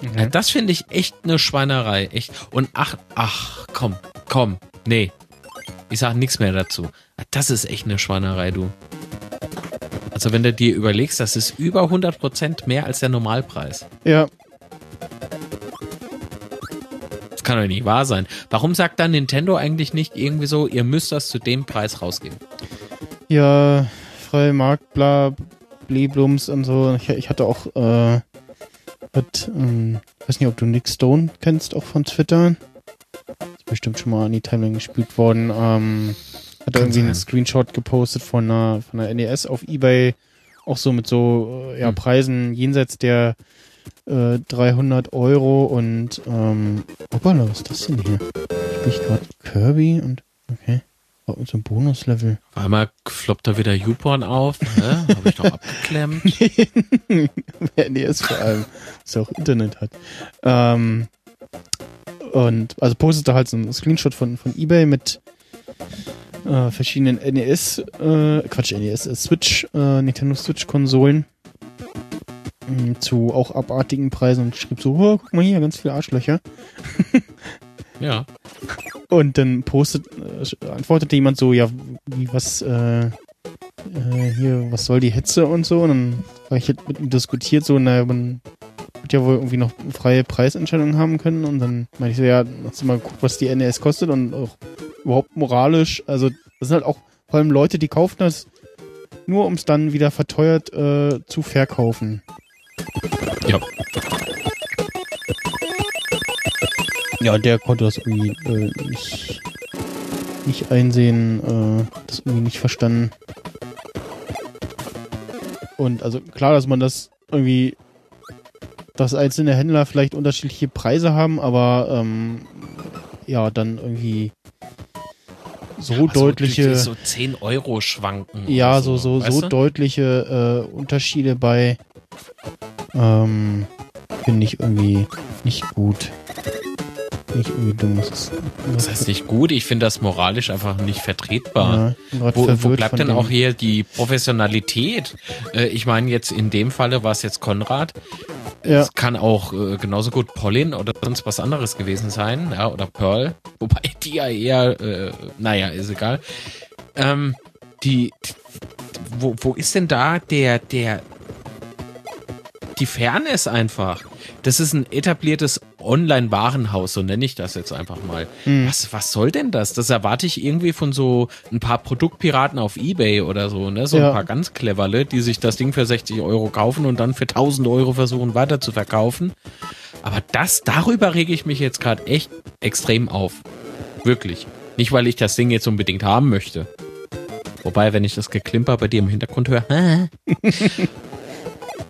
Mhm. Ja, das finde ich echt eine Schweinerei, echt. Und ach, ach, komm, komm, nee. Ich sag nichts mehr dazu. Das ist echt eine Schweinerei, du. Also wenn du dir überlegst, das ist über 100% mehr als der Normalpreis. Ja, Das kann doch nicht wahr sein. Warum sagt dann Nintendo eigentlich nicht irgendwie so, ihr müsst das zu dem Preis rausgeben? ja, freie Markt, bla, Bliblums und so. Ich, ich hatte auch, äh, hat, ähm, weiß nicht, ob du Nick Stone kennst, auch von Twitter. Bestimmt schon mal an die Timeline gespielt worden. Ähm, hat Kann irgendwie einen sein. Screenshot gepostet von einer, von einer NES auf Ebay. Auch so mit so, äh, ja, Hm. Preisen jenseits der äh, 300 Euro und, ähm, hoppala, was ist das denn hier? Spiel ich gerade Kirby und, okay. Mit so einem Bonuslevel. Auf einmal floppt da wieder YouPorn auf. Hä? Habe ich doch abgeklemmt. <laughs> Wer NES vor allem, dass er auch Internet hat. Ähm, und also postet da halt so einen Screenshot von, von Ebay mit äh, verschiedenen NES, äh, Quatsch, NES, äh, Switch, äh, Nintendo Switch-Konsolen mh, zu auch abartigen Preisen und schrieb so, oh, guck mal hier, ganz viele Arschlöcher. <laughs> Ja. Und dann postet, äh, antwortete jemand so, ja, wie, was, äh, äh, hier, was soll die Hetze und so. Und dann war ich halt mit ihm diskutiert, so, naja, man wird ja wohl irgendwie noch freie Preisentscheidungen haben können. Und dann meinte ich so, ja, hast du mal geguckt, was die NES kostet und auch überhaupt moralisch. Also, das sind halt auch vor allem Leute, die kaufen das nur, um es dann wieder verteuert äh, zu verkaufen. Ja. Ja, der konnte das irgendwie äh, nicht, nicht einsehen, äh, das irgendwie nicht verstanden. Und also klar, dass man das irgendwie, dass einzelne Händler vielleicht unterschiedliche Preise haben, aber ähm, ja, dann irgendwie so Aber deutliche, So, so 10 Euro schwanken. ja, so, so, so du? deutliche äh, Unterschiede bei, ähm, finde ich irgendwie nicht gut. Ich irgendwie dumm. Das, ist, Das heißt nicht gut, ich finde das moralisch einfach nicht vertretbar. Ja, Wo, wo bleibt denn auch hier die Professionalität? Äh, ich meine, jetzt in dem Falle war es jetzt Konrad. Ja. Es kann auch äh, genauso gut Pauline oder sonst was anderes gewesen sein, ja, oder Pearl. <laughs> Wobei die ja eher, äh, naja, ist egal. Ähm, die, die wo, wo ist denn da der, der, die Fairness einfach? Das ist ein etabliertes Online-Warenhaus, so nenne ich das jetzt einfach mal. Hm. Was, was soll denn das? Das erwarte ich irgendwie von so ein paar Produktpiraten auf Ebay oder so, ne? So Ja. ein paar ganz cleverle, die sich das Ding für 60 Euro kaufen und dann für 1000 Euro versuchen weiter zu verkaufen. Aber das, darüber rege ich mich jetzt gerade echt extrem auf. Wirklich. Nicht, weil ich das Ding jetzt unbedingt haben möchte. Wobei, wenn ich das Geklimper bei dir im Hintergrund höre, <laughs>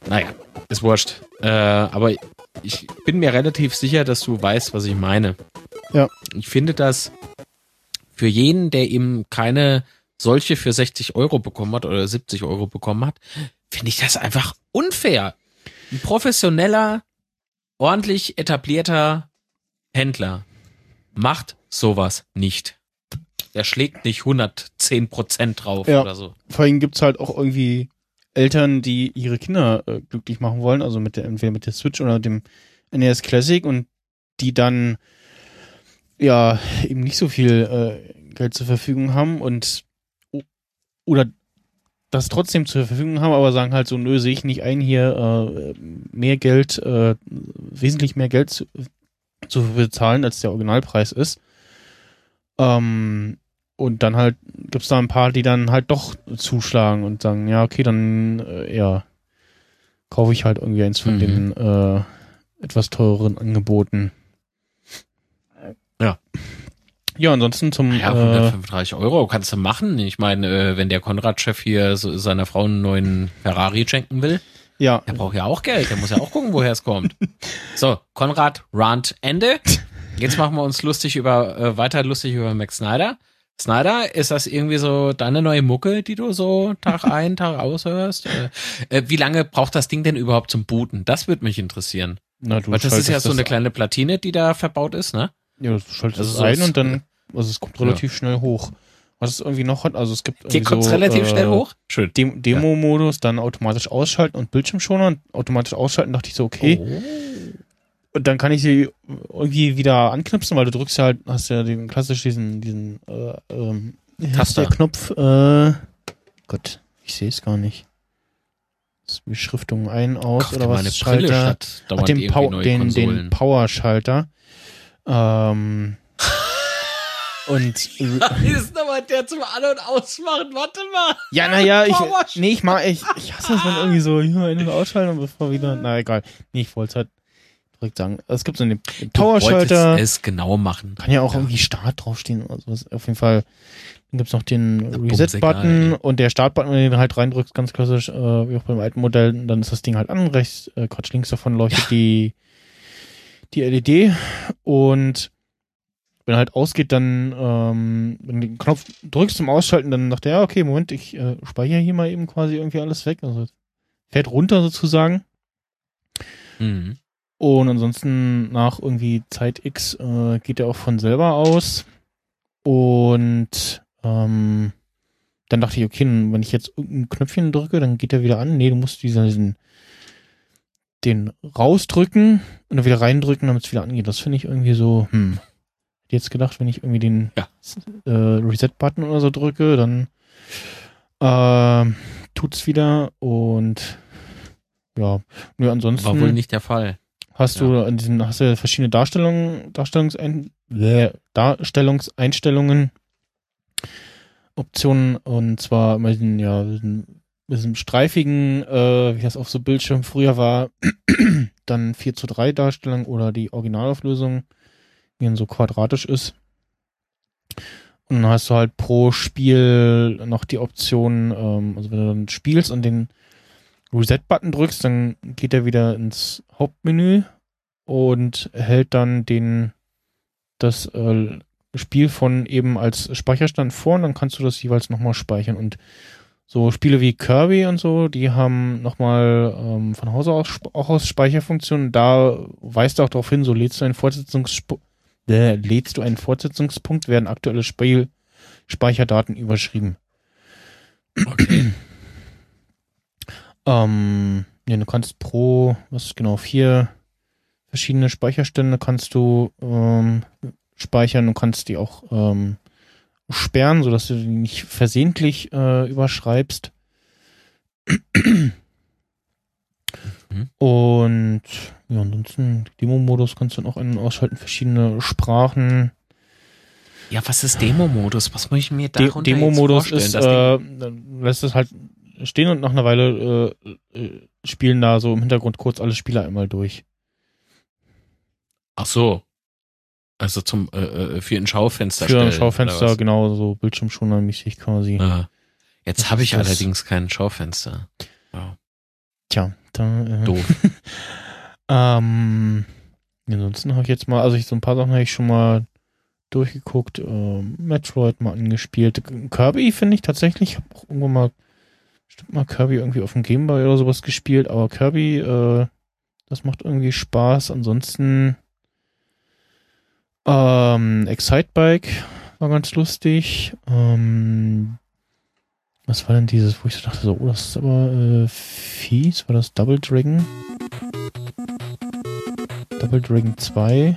naja, ist wurscht. Äh, aber ich bin mir relativ sicher, dass du weißt, was ich meine. Ja. Ich finde das für jeden, der eben keine solche für 60 Euro bekommen hat oder 70 Euro bekommen hat, finde ich das einfach unfair. Ein professioneller, ordentlich etablierter Händler macht sowas nicht. Der schlägt nicht 110 Prozent drauf Ja. oder so. Vor allem gibt's halt auch irgendwie Eltern, die ihre Kinder äh, glücklich machen wollen, also mit der, entweder mit der Switch oder dem NES Classic und die dann ja eben nicht so viel äh, Geld zur Verfügung haben und oder das trotzdem zur Verfügung haben, aber sagen halt so, nö, sehe ich nicht ein, hier äh, mehr Geld, äh, wesentlich mehr Geld zu, zu bezahlen, als der Originalpreis ist. Ähm, und dann halt gibt's da ein paar, die dann halt doch zuschlagen und sagen, ja, okay, dann äh, ja, kaufe ich halt irgendwie eins von Mhm. den äh, etwas teureren Angeboten. Ja. Ja, ansonsten zum Ja, äh, 135 Euro kannst du machen. Ich meine, äh, wenn der Konrad-Chef hier so seiner Frau einen neuen Ferrari schenken will, ja, der braucht ja auch Geld. Der muss ja auch gucken, woher es kommt. <laughs> So, Konrad, Rant, Ende. Jetzt machen wir uns lustig über, äh, weiter lustig über Max Snyder. Snyder, ist das irgendwie so deine neue Mucke, die du so Tag <laughs> ein, Tag aus hörst? Äh, äh, wie lange braucht das Ding denn überhaupt zum Booten? Das würde mich interessieren. Na, du Weil das ist ja so eine kleine Platine, die da verbaut ist, ne? Ja, du schaltest Also es ein und dann, also es kommt relativ schnell hoch. Was es irgendwie noch hat, also es gibt Hier kommt's so, relativ äh, schnell hoch. Schön. Dem Demo-Modus, dann automatisch ausschalten und Bildschirmschoner und automatisch ausschalten, dachte ich so, okay. Oh. Und dann kann ich sie irgendwie wieder anknipsen, weil du drückst ja halt, hast ja den klassisch diesen, diesen, äh, ähm, wie heißt Taster. der Knopf, äh, Gott, ich sehe es gar nicht. Das ist Beschriftung ein, aus Kauf dir oder was? Schalter. Statt Ach, den, neue den, den. Power-Schalter. Ähm, <laughs> und <laughs> ist nochmal der zum An- und Ausmachen. Warte mal. Ja, naja, ich, nee, ich mag, ich, ich hasse es, wenn <laughs> irgendwie so, hier, eine ausschalten und bevor wieder, na egal. Nee, ich wollte es halt direkt sagen. Es gibt so einen Powerschalter, es genau machen. kann ja auch Ja. irgendwie Start draufstehen oder sowas. Auf jeden Fall, dann gibt's noch den Reset-Button und der Start-Button, wenn du den halt reindrückst, ganz klassisch, äh, wie auch beim alten Modell, dann ist das Ding halt an, rechts, äh, Quatsch, links davon leuchtet Ja. die, die LED und wenn er halt ausgeht, dann, ähm, wenn du den Knopf drückst zum Ausschalten, dann sagt er, ja, okay, Moment, ich äh, speichere hier mal eben quasi irgendwie alles weg. Also fährt runter sozusagen. Mhm. Und ansonsten nach irgendwie Zeit X äh, geht er auch von selber aus. Und ähm, dann dachte ich, okay, wenn ich jetzt irgendein Knöpfchen drücke, dann geht er wieder an. Nee, du musst diesen den rausdrücken und dann wieder reindrücken, damit es wieder angeht. Das finde ich irgendwie so, hm. Hätte jetzt gedacht, wenn ich irgendwie den Ja. äh, Reset-Button oder so drücke, dann äh, tut's wieder und ja, nur ansonsten War wohl nicht der Fall. Hast du an diesen, hast du verschiedene Darstellungen, Darstellungsein, äh, Darstellungseinstellungen, Optionen und zwar mit diesem, ja, diesen, diesem streifigen, äh, wie das auf so Bildschirm früher war, <clears throat> dann 4 zu 3 Darstellung oder die Originalauflösung, die dann so quadratisch ist. Und dann hast du halt pro Spiel noch die Option, ähm, also wenn du dann spielst und den Reset-Button drückst, dann geht er wieder ins Hauptmenü und hält dann den das äh, Spiel von eben als Speicherstand vor und dann kannst du das jeweils nochmal speichern. Und so Spiele wie Kirby und so, die haben nochmal ähm, von Hause aus auch aus Speicherfunktionen. Da weist du auch darauf hin, so lädst du einen Fortsetzungspunkt, äh, lädst du einen Fortsetzungspunkt, werden aktuelle Spiel Speicherdaten überschrieben. Okay. Ähm, ja, du kannst pro, was genau, vier verschiedene Speicherstände kannst du ähm, speichern. Du kannst die auch ähm, sperren, sodass du die nicht versehentlich äh, überschreibst. Mhm. Und ja, ansonsten Demo-Modus kannst du dann auch ein- und ausschalten, verschiedene Sprachen. Ja, was ist Demo-Modus? Was muss ich mir De darunter Demo-Modus jetzt ist, vorstellen? äh, dann lässt es halt stehen und nach einer Weile äh, äh, spielen da so im Hintergrund kurz alle Spieler einmal durch. Ach so. Also zum äh, äh, für ein Schaufenster Für ein Schaufenster, genau, so Bildschirmschoner-mäßig quasi. Ah. Jetzt habe ich das- allerdings kein Schaufenster. Tja, da, äh, Doof. <laughs> ähm, ansonsten habe ich jetzt mal, also ich so ein paar Sachen habe ich schon mal durchgeguckt, ähm, Metroid mal angespielt. Kirby finde ich tatsächlich, ich habe auch irgendwann mal, bestimmt mal Kirby irgendwie auf dem Gameboy oder sowas gespielt, aber Kirby, äh, das macht irgendwie Spaß. Ansonsten, ähm, Excitebike war ganz lustig. Ähm, was war denn dieses, wo ich so dachte, so, oh, das ist aber äh, fies. War das Double Dragon? Double Dragon 2,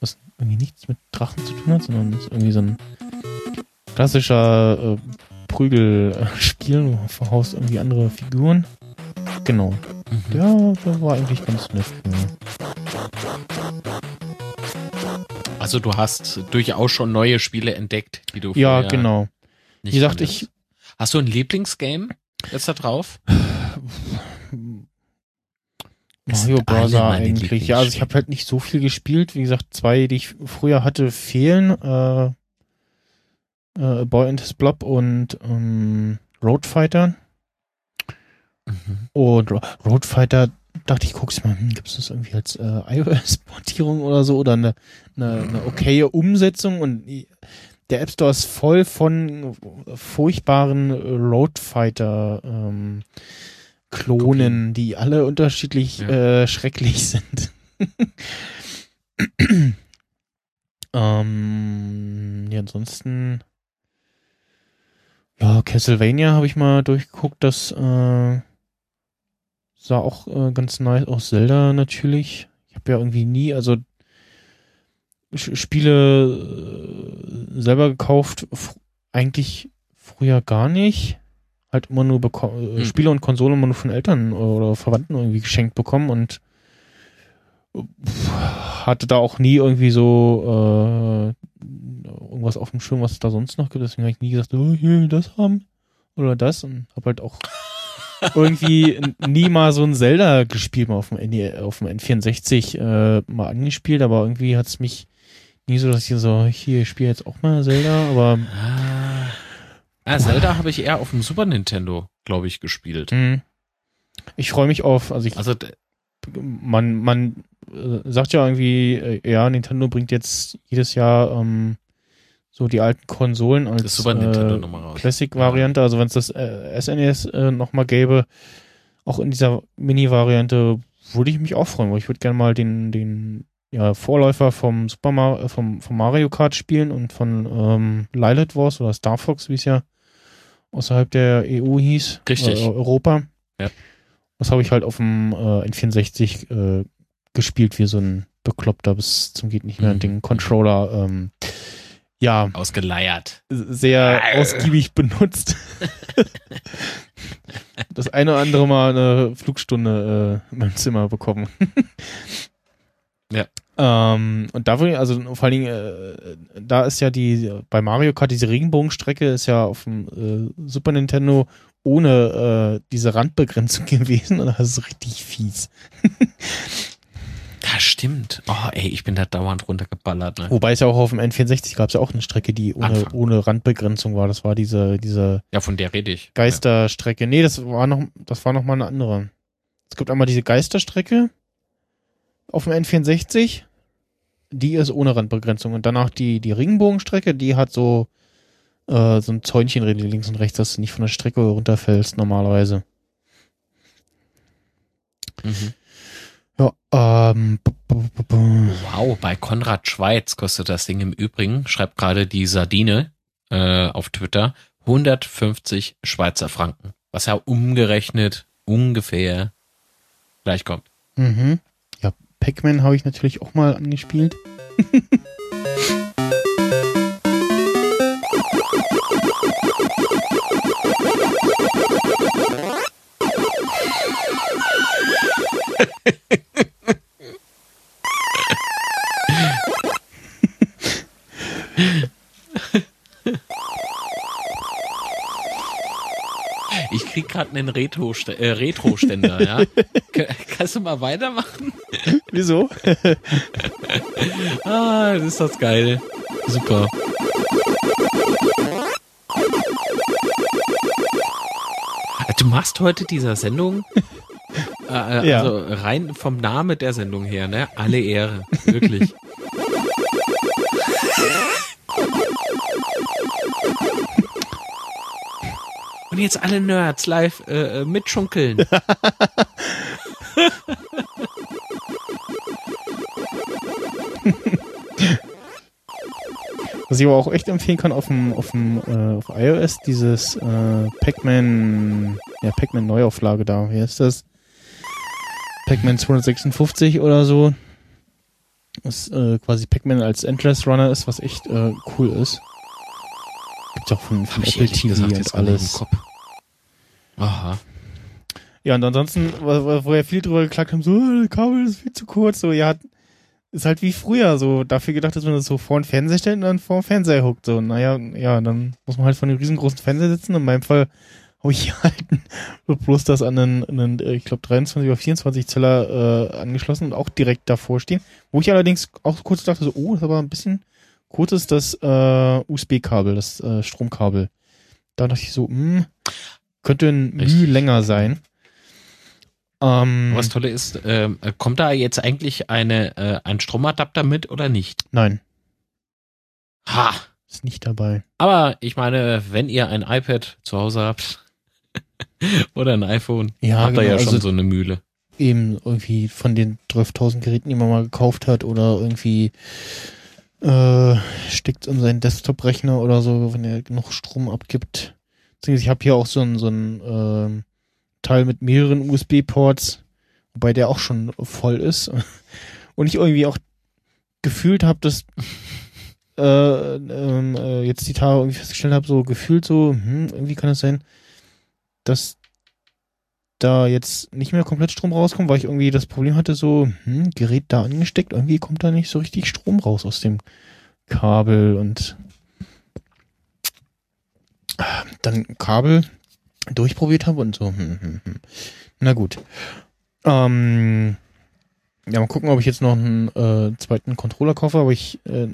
was irgendwie nichts mit Drachen zu tun hat, sondern ist irgendwie so ein klassischer äh, Prügelspiel, du verhaust irgendwie andere Figuren. Genau. Mhm. Ja, der war eigentlich ganz nett. Also du hast durchaus schon neue Spiele entdeckt, die du Ja, genau. Wie gesagt, ich Hast du ein Lieblingsgame jetzt da drauf? <sighs> Mario Bros. eigentlich. Ja, also ich habe halt nicht so viel gespielt. Wie gesagt, zwei, die ich früher hatte, fehlen. Äh, äh, Boy and His Blob und ähm, Road Fighter. Mhm. Und Ro- Road Fighter dachte ich, guck's mal, hm, gibt's das irgendwie als äh, <laughs> iOS-Portierung oder so oder eine, eine, eine okaye Umsetzung und der App Store ist voll von furchtbaren äh, Road Fighter ähm, Klonen, die alle unterschiedlich Ja. äh, schrecklich <laughs> sind. ähm, ja, ansonsten. Ja, Castlevania habe ich mal durchgeguckt. Das äh, sah auch äh, ganz nice aus. Zelda natürlich. Ich habe ja irgendwie nie, also Spiele äh, selber gekauft. F eigentlich früher gar nicht. Halt immer nur äh, Hm. Spiele und Konsole immer nur von Eltern oder Verwandten irgendwie geschenkt bekommen und pff, hatte da auch nie irgendwie so äh, irgendwas auf dem Schirm, was es da sonst noch gibt. Deswegen habe ich nie gesagt, oh, ich will das haben. Oder das. Und habe halt auch <laughs> irgendwie n- nie mal so ein Zelda gespielt, mal auf dem, NE auf dem N64 äh, mal angespielt, aber irgendwie hat es mich nie so, dass ich so, hier, ich spiele jetzt auch mal Zelda, aber Ah, ah Zelda habe ich eher auf dem Super Nintendo, glaube ich, gespielt. mh, ich freue mich auf, also ich Also man, man äh, sagt ja irgendwie, äh, ja, Nintendo bringt jetzt jedes Jahr ähm, so die alten Konsolen als das äh. Classic-Variante. Also wenn es das äh, SNES äh, nochmal gäbe, auch in dieser Mini-Variante, würde ich mich auch freuen, weil ich würde gerne mal den, den ja, Vorläufer vom Super Mar äh, vom, vom Mario Kart spielen und von ähm, Lilith Wars oder Star Fox, wie es ja außerhalb der EU hieß. Richtig. Äh, Europa. Ja. Das habe ich halt auf dem äh, N64 äh, gespielt, wie so ein Bekloppter bis zum geht nicht mehr Mhm. den Controller. Ähm, ja, Ausgeleiert. sehr ausgiebig benutzt. das eine oder andere Mal eine Flugstunde äh, in meinem Zimmer bekommen. <laughs> Ja. Ähm, und da würde ich, also vor allen Dingen, äh, da ist ja die, bei Mario Kart, diese Regenbogenstrecke ist ja auf dem äh, Super Nintendo ohne äh, diese Randbegrenzung <laughs> gewesen und das ist richtig fies. Stimmt. Oh, ey, ich bin da dauernd runtergeballert. Ne? Wobei es ja auch auf dem N64 gab es ja auch eine Strecke, die ohne, Anfang. ohne Randbegrenzung war. Das war diese, diese Ja, von der rede ich. Geisterstrecke. Nee, das war noch, das war noch mal eine andere. Es gibt einmal diese Geisterstrecke auf dem N64. Die ist ohne Randbegrenzung. Und danach die, die Ringbogenstrecke, die hat so, äh, so ein Zäunchen links und rechts, dass du nicht von der Strecke runterfällst normalerweise. Mhm. Ähm, Wow, bei Konrad Schweiz kostet das Ding im Übrigen, schreibt gerade die Sardine äh, auf Twitter, 150 Schweizer Franken. Was ja umgerechnet ungefähr gleich kommt. Mhm. Ja, Pac-Man habe ich natürlich auch mal angespielt. <laughs> <laughs> Ich krieg gerade einen Retro äh, Retro-Ständer, ja. <laughs> K kannst du mal weitermachen? <laughs> Wieso? Ah, das ist das geil. Super. Du machst heute dieser Sendung, äh, äh, Ja. also rein vom Name der Sendung her, ne? Alle Ehre. Wirklich. Und jetzt alle Nerds live äh, äh, mitschunkeln. <laughs> Was ich aber auch echt empfehlen kann auf dem, auf dem äh, auf iOS, dieses äh, Pac-Man, ja, Pac-Man Neuauflage da, wie heißt das? Pac-Man 256 oder so. Was äh, quasi Pac-Man als Endless Runner ist, was echt äh, cool ist. Gibt's auch von, von Apple TV gesagt und alles. Aha. Ja, und ansonsten, wo, wo- ja viel drüber geklagt haben, so, äh, das Kabel ist viel zu kurz, so, ja, ist halt wie früher, so, dafür gedacht, dass man das so vor den Fernseher stellt und dann vor den Fernseher huckt, so, naja, ja, dann muss man halt vor dem riesengroßen Fernseher sitzen, in meinem Fall habe ich hier halt bloß <laughs> das an einen, einen äh, ich glaube, 23 oder 24 Zeller äh, angeschlossen und auch direkt davor stehen, wo ich allerdings auch kurz dachte, so, oh, das ist aber ein bisschen kurz ist das äh, USB-Kabel, das äh, Stromkabel. Da dachte ich so, hm, könnte ein Mühe länger sein. Ähm, Was tolle ist, ähm, kommt da jetzt eigentlich eine, äh, ein Stromadapter mit oder nicht? Nein, Ha! ist nicht dabei. Aber ich meine, wenn ihr ein iPad zu Hause habt <laughs> oder ein iPhone, Ja, habt ihr genau, ja schon also- so eine Mühle. eben irgendwie von den 12.000 Geräten, die man mal gekauft hat oder irgendwie äh, steckt in seinen Desktop-Rechner oder so, wenn er genug Strom abgibt. Ich habe hier auch so ein, so ein ähm, Teil mit mehreren USB-Ports, wobei der auch schon voll ist. <laughs> Und ich irgendwie auch gefühlt habe, dass äh, ähm, äh, jetzt die Tage irgendwie festgestellt habe, so gefühlt so, hm, irgendwie kann es sein, dass da jetzt nicht mehr komplett Strom rauskommt, weil ich irgendwie das Problem hatte, so, hm, Gerät da angesteckt, irgendwie kommt da nicht so richtig Strom raus aus dem Kabel und dann Kabel durchprobiert habe und so, hm, hm, hm. na gut. Ähm, ja, mal gucken, ob ich jetzt noch einen äh, zweiten Controller kaufe, aber ich äh,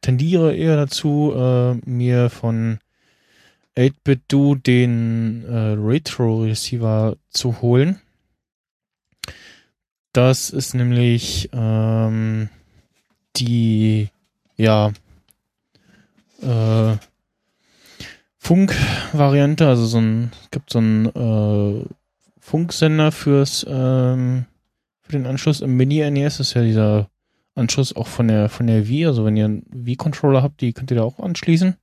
tendiere eher dazu, äh, mir von 8-Bit-Do den äh, Retro-Receiver zu holen. Das ist nämlich ähm, die, ja, äh, Funk-Variante, also so ein, es gibt so einen äh, Funksender fürs, ähm, für den Anschluss im Mini-NES, ist ja dieser Anschluss auch von der, von der Wii, also wenn ihr einen Wii-Controller habt, die könnt ihr da auch anschließen.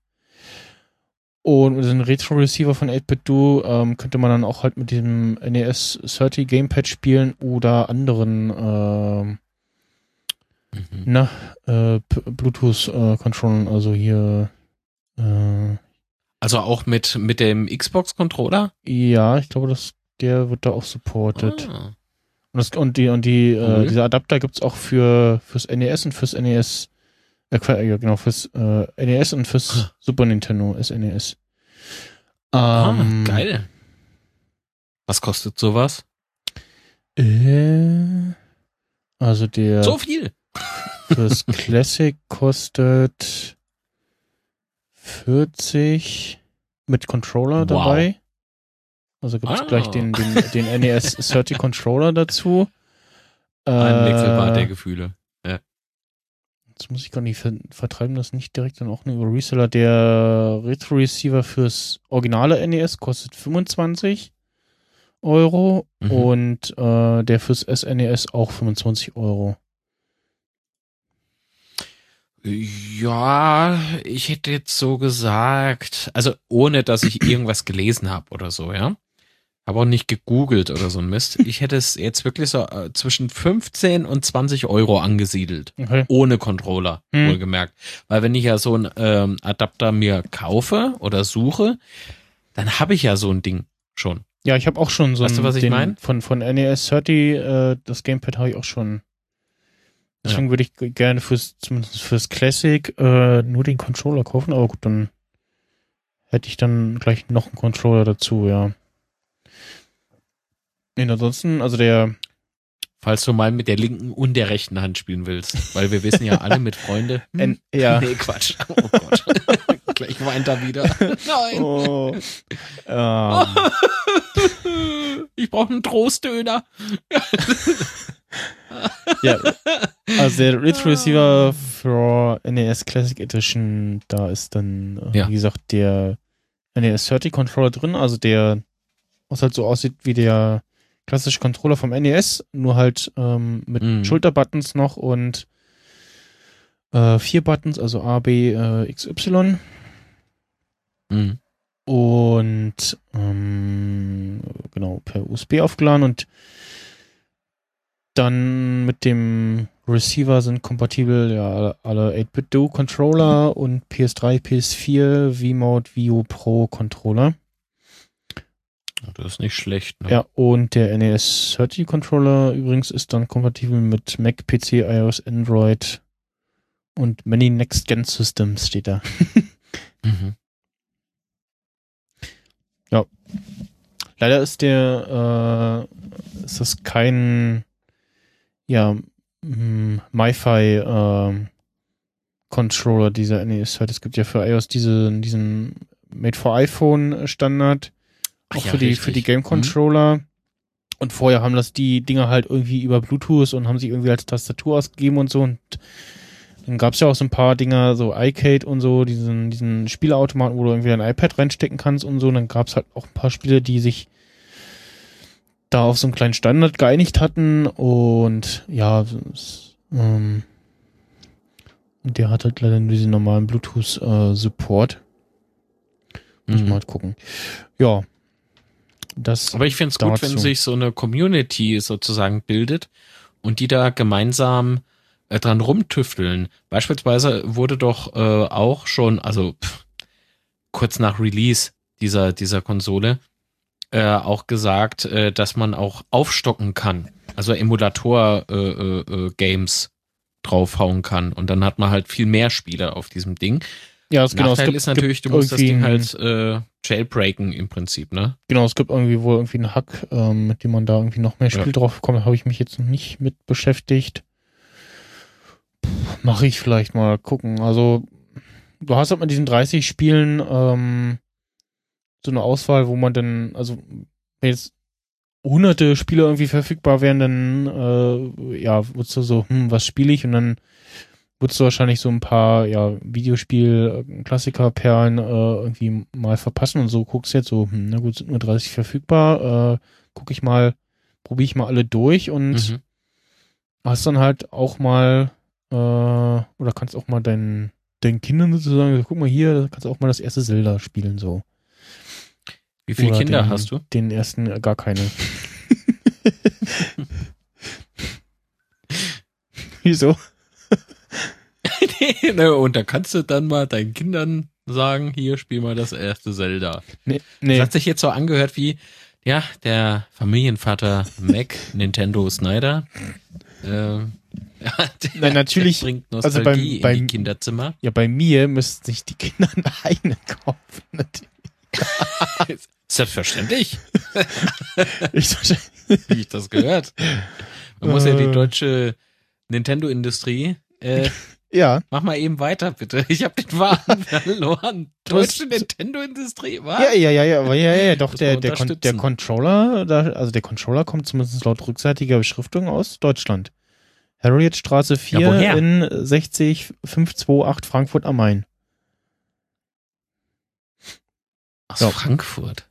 Und mit dem Retro-Receiver von 8-Bit-Do ähm, könnte man dann auch halt mit diesem NES 30 Gamepad spielen oder anderen ähm, Mhm. na, äh, Bluetooth-Controllern, also hier äh, Also auch mit, mit dem Xbox-Controller? ja, ich glaube, das, der wird da auch supported. Ah. Und, das, und die, und die, äh, diese Adapter gibt's auch für fürs NES und fürs NES, äh, genau, fürs äh, NES und fürs Super Nintendo SNES. Ah, Ähm, geil. Was kostet sowas? Äh, also der So viel. fürs <laughs> Classic kostet 40 mit Controller Wow. dabei. Also gibt's Ah. gleich den, den, den NES 30 <laughs> Controller dazu. Ein Wechselbad der Äh, Gefühle. Jetzt muss ich gar nicht ver vertreiben, das nicht direkt dann auch nur über Reseller. Der Retro Receiver fürs originale NES kostet 25 Euro Mhm. und äh, der fürs SNES auch 25 Euro. Ja, ich hätte jetzt so gesagt, also ohne dass ich irgendwas gelesen habe oder so, ja. Habe auch nicht gegoogelt oder so ein Mist. Ich hätte es jetzt wirklich so äh, zwischen 15 und 20 Euro angesiedelt. Okay. Ohne Controller, Hm. wohlgemerkt. Weil wenn ich ja so einen ähm, Adapter mir kaufe oder suche, dann habe ich ja so ein Ding schon. Ja, ich habe auch schon so Weißt du, ein was ich den mein? von von NES 30 äh, das Gamepad habe ich auch schon. Deswegen würde ich gerne fürs zumindest fürs Classic äh, nur den Controller kaufen, aber gut, dann hätte ich dann gleich noch einen Controller dazu, ja. Nee, ansonsten, also der Falls du mal mit der linken und der rechten Hand spielen willst. Weil wir wissen ja alle mit Freunde. <laughs> hm, ja. <laughs> Nee, Quatsch. Oh Gott. <laughs> Gleich weint er wieder. Nein. Oh. ähm, Ich brauche einen Trostdöner. ja, also der Retro Receiver für NES Classic Edition, da ist dann, äh, Ja. wie gesagt, der NES 30 Controller drin, also der, was halt so aussieht wie der klassische Controller vom NES, nur halt ähm, mit Mhm. Schulterbuttons noch und äh, vier Buttons, also A, B, äh, X, Y. Mhm. und ähm, genau per USB aufgeladen und dann mit dem Receiver sind kompatibel ja alle 8-Bit-Do Controller und PS3, PS4, V-Mode, Vio Pro Controller. Das ist nicht schlecht. Ne? Ja, und der NES 30 Controller übrigens ist dann kompatibel mit Mac, PC, iOS, Android und many Next Gen Systems steht da. <laughs> Mhm. Leider ist der, äh, ist das kein, ja, mm, MiFi, ähm, Controller dieser NES halt. Es gibt ja für iOS diesen, diesen Made for iPhone Standard, Ach auch ja, für die, richtig. für die Game Controller. Und vorher haben das die Dinger halt irgendwie über Bluetooth und haben sich irgendwie als Tastatur ausgegeben und so und dann gab's ja auch so ein paar Dinger, so iCade und so, diesen, diesen Spieleautomaten, wo du irgendwie dein iPad reinstecken kannst und so. Und dann gab's halt auch ein paar Spiele, die sich da auf so einen kleinen Standard geeinigt hatten und ja, es, ähm, der hat halt leider nur diesen normalen Bluetooth-Support. Muss Mhm. mal halt gucken. Ja. Das Aber ich finde es gut, wenn sich so eine Community sozusagen bildet und die da gemeinsam äh, dran rumtüfteln. Beispielsweise wurde doch äh, auch schon, also pff, kurz nach Release dieser, dieser Konsole, äh, auch gesagt, äh, dass man auch aufstocken kann. Also Emulator-Games äh, äh, Games draufhauen kann. Und dann hat man halt viel mehr Spiele auf diesem Ding. Ja, es, genau, es Nachteil gibt, ist natürlich, du gibt musst das Ding halt äh, jailbreaken im Prinzip, ne? Genau, es gibt irgendwie wohl irgendwie einen Hack, ähm, mit dem man da irgendwie noch mehr Ja. Spiel drauf bekommt. Da habe ich mich jetzt noch nicht mit beschäftigt. Mache ich vielleicht mal gucken. Also, du hast halt mit diesen 30 Spielen ähm, so eine Auswahl, wo man dann, also wenn jetzt hunderte Spiele irgendwie verfügbar wären, dann äh, ja, würdest du so, hm, was spiele ich? Und dann würdest du wahrscheinlich so ein paar ja, Videospiel-Klassiker-Perlen äh, irgendwie mal verpassen und so guckst jetzt so, hm, na gut, sind nur 30 verfügbar, äh, guck ich mal, probiere ich mal alle durch und Mhm. hast dann halt auch mal äh, oder kannst auch mal deinen deinen Kindern sozusagen, guck mal hier, kannst du auch mal das erste Zelda spielen so. Wie viele Oder Kinder den, hast du? Den ersten äh, gar keine. <laughs> <laughs> Wieso? <laughs> ne, und da kannst du dann mal deinen Kindern sagen, hier spiel mal das erste Zelda. Nee, Das nee. hat sich jetzt so angehört wie, ja, der Familienvater Mac <laughs> Nintendo Snyder. Ja, der, Nein, natürlich, bringt also Nostalgie beim- in beim- die Kinderzimmer. Ja, bei mir müssten sich die Kinder einen eigenen kaufen. <laughs> Natürlich. Selbstverständlich, Ich, wie ich das gehört. Man muss ja die Äh. deutsche Nintendo-Industrie, äh, ja, mach mal eben weiter, bitte. <laughs> Ich habe den Faden <laughs> verloren. Deutsche Nintendo-Industrie, was? ja, ja, ja, ja, aber ja, ja, ja, doch, der, der, Con der. Controller, also der Controller kommt zumindest laut rückseitiger Beschriftung aus Deutschland. Harrietstraße 4 Ja, in 60528 Frankfurt am Main. Aus Ja. Frankfurt.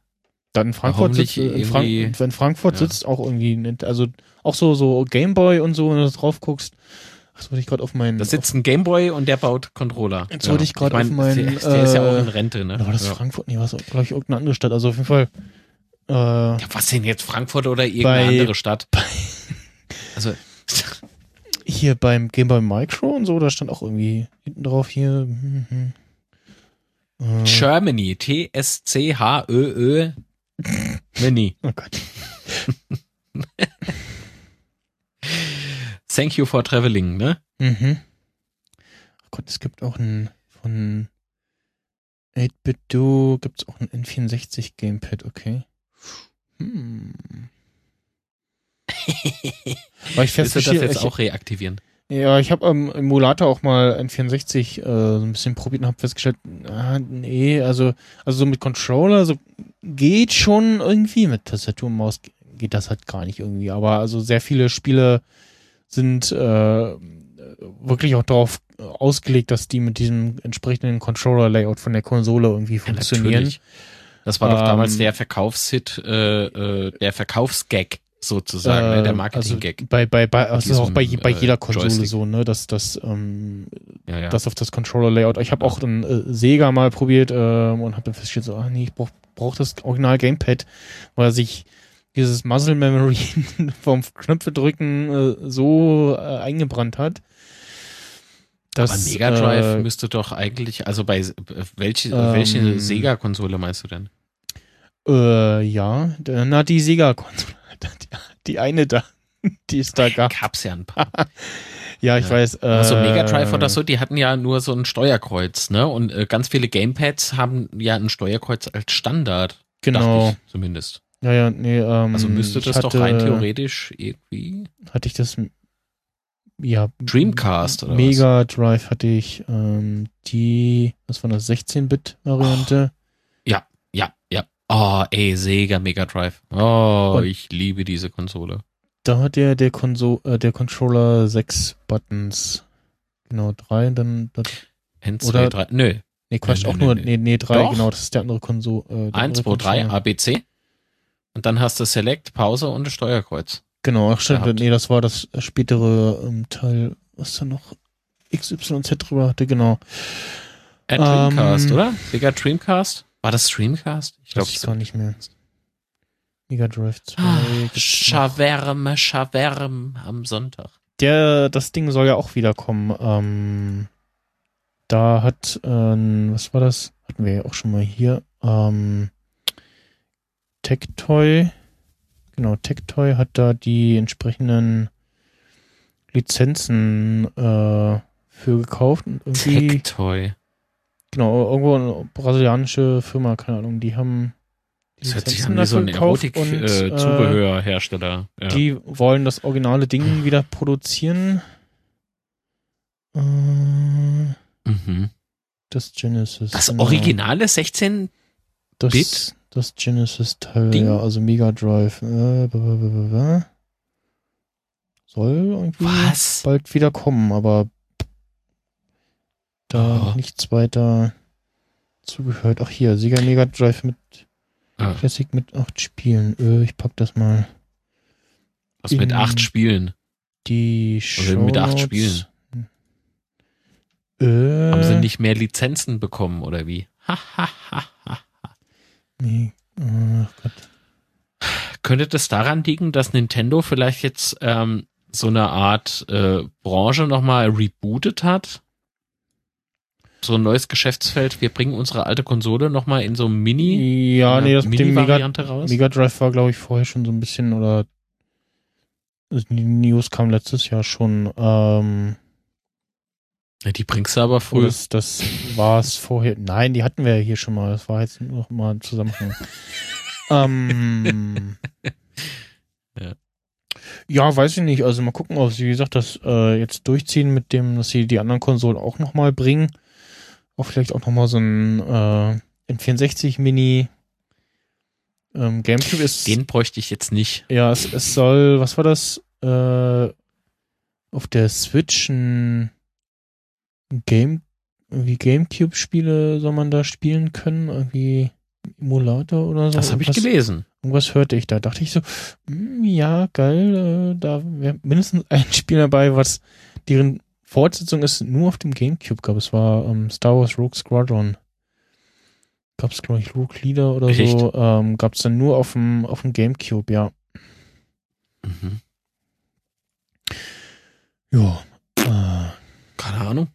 Dann in Frankfurt sitzt, in, Frank in Frankfurt Ja. sitzt auch irgendwie, also auch so, so Gameboy und so, wenn du drauf guckst. Jetzt wollte ich gerade auf meinen. Da sitzt ein Gameboy und der baut Controller. Jetzt wollte ich grad mein, auf meinen, Der, der ist ja auch äh, in Rente, ne? War das ja. Frankfurt? Nee, war es, glaube ich, irgendeine andere Stadt. Also auf jeden Fall. Äh, Ja, was denn jetzt Frankfurt oder irgendeine Bei- andere Stadt? <laughs> Also, <laughs> hier beim Game Boy Micro und so, da stand auch irgendwie hinten drauf hier. hm, hm. Äh, Germany, T-S-C-H-Ö-Ö, Mini. <laughs> oh Gott. Thank you for traveling, ne? Mhm. Oh Gott, es gibt auch ein von 8-Bit-Do gibt es auch ein N64 Gamepad, okay. Hm. Ich <laughs> Willst du das jetzt ich, auch reaktivieren? Ja, ich habe am Emulator auch mal N64 äh, so ein bisschen probiert und habe festgestellt, ah, nee, also also so mit Controller so geht schon irgendwie mit Tastatur und Maus geht das halt gar nicht irgendwie, aber also sehr viele Spiele sind äh, wirklich auch darauf ausgelegt, dass die mit diesem entsprechenden Controller-Layout von der Konsole irgendwie funktionieren. natürlich. Das war doch Ähm, damals der Verkaufshit, äh, äh, der Verkaufsgag sozusagen, ne? der Äh, Marketing-Gag. Also bei, bei, bei, also diesem, auch bei, bei äh, jeder Konsole Joystick. so, ne, dass das ähm, ja, ja. das auf das Controller-Layout. Ich habe auch dann äh, Sega mal probiert ähm, und habe dann festgestellt, so, ah nee, ich brauch, brauch das Original Gamepad, weil sich dieses Muscle Memory <laughs> vom Knöpfe drücken äh, so äh, eingebrannt hat. Aber dass, Mega Drive äh, müsste doch eigentlich, also bei äh, welche, Ähm, welche Sega-Konsole meinst du denn? äh, ja, na die Sega-Konsole, <laughs> die, eine da, <laughs> die es da gab. Gab's ja ein paar. Ja, ich Ja. weiß. Äh, Also Mega Drive oder so, die hatten ja nur so ein Steuerkreuz, ne? Und äh, ganz viele Gamepads haben ja ein Steuerkreuz als Standard. Genau. Ich zumindest. Ja, ja, nee, ähm, Also müsste das doch hatte- rein theoretisch irgendwie Hatte ich das, ja. Dreamcast oder Mega Drive hatte ich, ähm, die, was war das, 16-Bit-Variante? Ja, ja, ja. Oh, ey, Sega Mega Drive. Oh, Und- ich liebe diese Konsole. Da hat der, der, Konso äh, der Controller sechs Buttons. Genau, drei, und dann, das, 1, Oder- 2, 3. Nö. nee, Quatsch, auch nur, nee, nee, nee, drei, Doch. genau, das ist der andere Konsole. Äh, der 1, 2, andere 3, Controller. ABC. Und dann hast du Select, Pause und das Steuerkreuz. Genau, ach stimmt. gehabt. Nee, das war das spätere ähm, Teil, was da noch XYZ drüber hatte, genau. Äh, Dreamcast, Ähm, oder? Sega Dreamcast? War das Dreamcast? Ich glaube, ich gar nicht mehr. Mega Drive 2. Ah, Schawerm am Sonntag. Der, das Ding soll ja auch wiederkommen. Ähm, da hat, ähm, was war das? Hatten wir ja auch schon mal hier. Ähm, Tectoy, genau, Tectoy hat da die entsprechenden Lizenzen äh, für gekauft Tectoy. genau, irgendwo eine brasilianische Firma, keine Ahnung, die haben die Das hört sich Lizenzen an wie so ein und, äh, Erotik-Zubehörhersteller. ja. Die wollen das originale Ding wieder produzieren. Äh, mhm. das Genesis. Das genau. originale 16 das, Bit? Das Genesis-Teil, ja, also Mega Drive. Äh, Soll irgendwie Was? bald wieder kommen, aber da Oh. nichts weiter zugehört. Ach hier, Sega Mega Drive mit Ah, Classic mit acht Spielen. Äh, ich pack das mal. was mit acht Spielen. Die Also mit acht. Spielen. Äh, Haben sie nicht mehr Lizenzen bekommen oder wie? Ha, ha, ha. Nee, oh Gott. Könnte das daran liegen, dass Nintendo vielleicht jetzt ähm, so eine Art äh, Branche nochmal rebootet hat? So ein neues Geschäftsfeld. Wir bringen unsere alte Konsole nochmal in so einem Mini, Ja, nee, das mit dem Mega, raus. Mega Drive war, glaube ich, vorher schon so ein bisschen, oder die News kam letztes Jahr schon. Ähm, Ja, die bringst du aber früh. das, das war es vorher. Nein, die hatten wir ja hier schon mal. Das war jetzt noch mal ein Zusammenhang. <laughs> ähm, Ja. ja, weiß ich nicht. Also mal gucken, ob sie, wie gesagt, das äh, jetzt durchziehen mit dem, dass sie die anderen Konsolen auch noch mal bringen. Auch vielleicht auch noch mal so ein äh, N64 Mini. Ähm, Gamecube ist Den bräuchte ich jetzt nicht. ja, es, es soll, was war das? Äh, auf der Switch ein Game, irgendwie Gamecube-Spiele soll man da spielen können, irgendwie Emulator oder so. Das habe ich gelesen. Irgendwas hörte ich da. Dachte ich so, hm, ja, geil, äh, da wäre mindestens ein <laughs> Spiel dabei, was deren Fortsetzung ist, nur auf dem Gamecube gab. Es war ähm, Star Wars Rogue Squadron. Gab es, glaube ich, Rogue Leader oder Echt? so. Ähm, gab es dann nur auf dem, auf dem Gamecube, ja. Mhm. Ja. Äh, Keine Ahnung.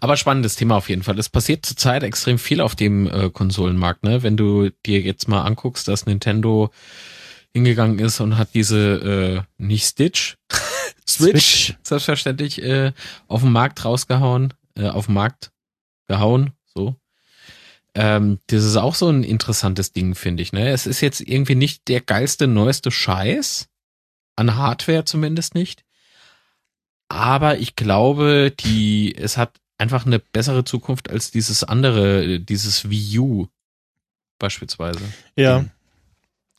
Aber spannendes Thema auf jeden Fall. Es passiert zurzeit extrem viel auf dem äh, Konsolenmarkt, ne? Wenn du dir jetzt mal anguckst, dass Nintendo hingegangen ist und hat diese äh, nicht Stitch, <laughs> Switch, Switch. selbstverständlich äh, auf den Markt rausgehauen, äh, auf den Markt gehauen, so. Ähm, das ist auch so ein interessantes Ding, finde ich. Ne? Es ist jetzt irgendwie nicht der geilste, neueste Scheiß, an Hardware zumindest nicht. Aber ich glaube, die, es hat einfach eine bessere Zukunft als dieses andere, dieses Wii U beispielsweise. ja.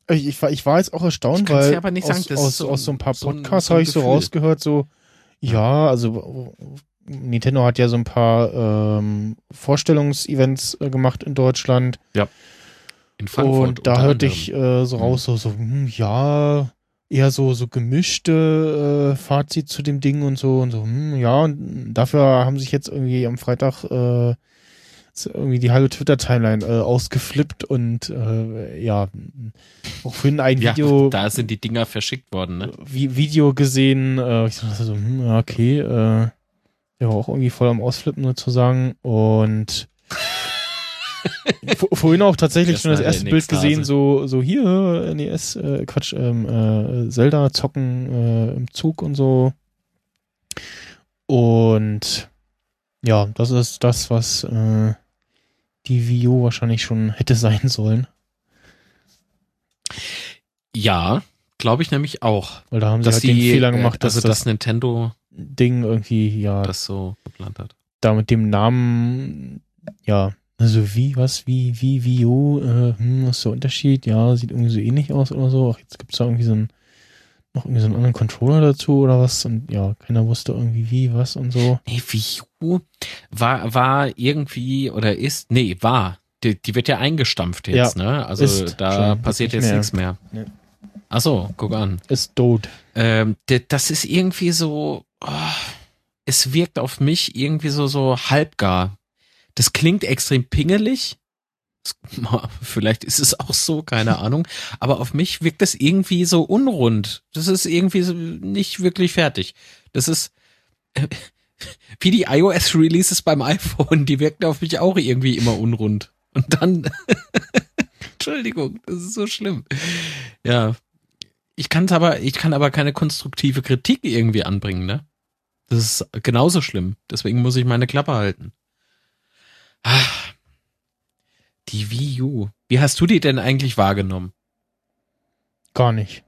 Ich, ich, war, ich war jetzt auch erstaunt, weil aber nicht sagen, aus, das ist aus, so aus so ein paar so ein- Podcasts so ein habe ich so rausgehört, so, ja, also Nintendo hat ja so ein paar ähm, Vorstellungsevents äh, gemacht in Deutschland. In Frankfurt. Und da hörte ich äh, so raus, so, so hm, ja, eher so, so gemischte äh, Fazit zu dem Ding und so und so, hm, ja, und dafür haben sich jetzt irgendwie am Freitag äh, irgendwie die halbe Twitter-Timeline äh, ausgeflippt und äh, ja, auch vorhin ein ja, Video, da sind die Dinger verschickt worden, ne? Vi Video gesehen, äh, ich dachte so, hm, ja, okay, äh, war auch irgendwie voll am Ausflippen sozusagen und vorhin auch tatsächlich Das schon das erste Bild gesehen, so, so hier, NES, äh, Quatsch, ähm, äh, Zelda zocken äh, im Zug und so. Und ja, das ist das, was äh, die Wii U wahrscheinlich schon hätte sein sollen. Ja, glaube ich nämlich auch. Weil da haben sie halt den die, Fehler äh, gemacht, dass also das dass Nintendo Ding irgendwie, ja, das so geplant hat. da mit dem Namen, ja, also wie, was, wie, wie, wie, oh, äh, hm, was ist der Unterschied? Ja, sieht irgendwie so ähnlich aus oder so. Ach, jetzt gibt's da irgendwie so ein, noch irgendwie so einen anderen Controller dazu oder was und ja, keiner wusste irgendwie wie, was und so. Nee, Wii U war, war irgendwie oder ist, nee, war die, die wird ja eingestampft jetzt, ne? Also ist da schon, passiert jetzt mehr. nichts mehr. Nee. Ach so, guck an. Ist tot. Ähm, das ist irgendwie so, oh, es wirkt auf mich irgendwie so, so halbgar. Das klingt extrem pingelig. <laughs> Vielleicht ist es auch so, keine Ahnung. Aber auf mich wirkt das irgendwie so unrund. Das ist irgendwie so nicht wirklich fertig. Das ist äh, <laughs> wie die iOS-Releases beim iPhone. Die wirken auf mich auch irgendwie immer unrund. Und dann, <laughs> Entschuldigung, das ist so schlimm. Ja, ich kann aber, ich kann aber keine konstruktive Kritik irgendwie anbringen, ne? Das ist genauso schlimm. Deswegen muss ich meine Klappe halten. Ah, die Wii U. Wie hast du die denn eigentlich wahrgenommen? Gar nicht.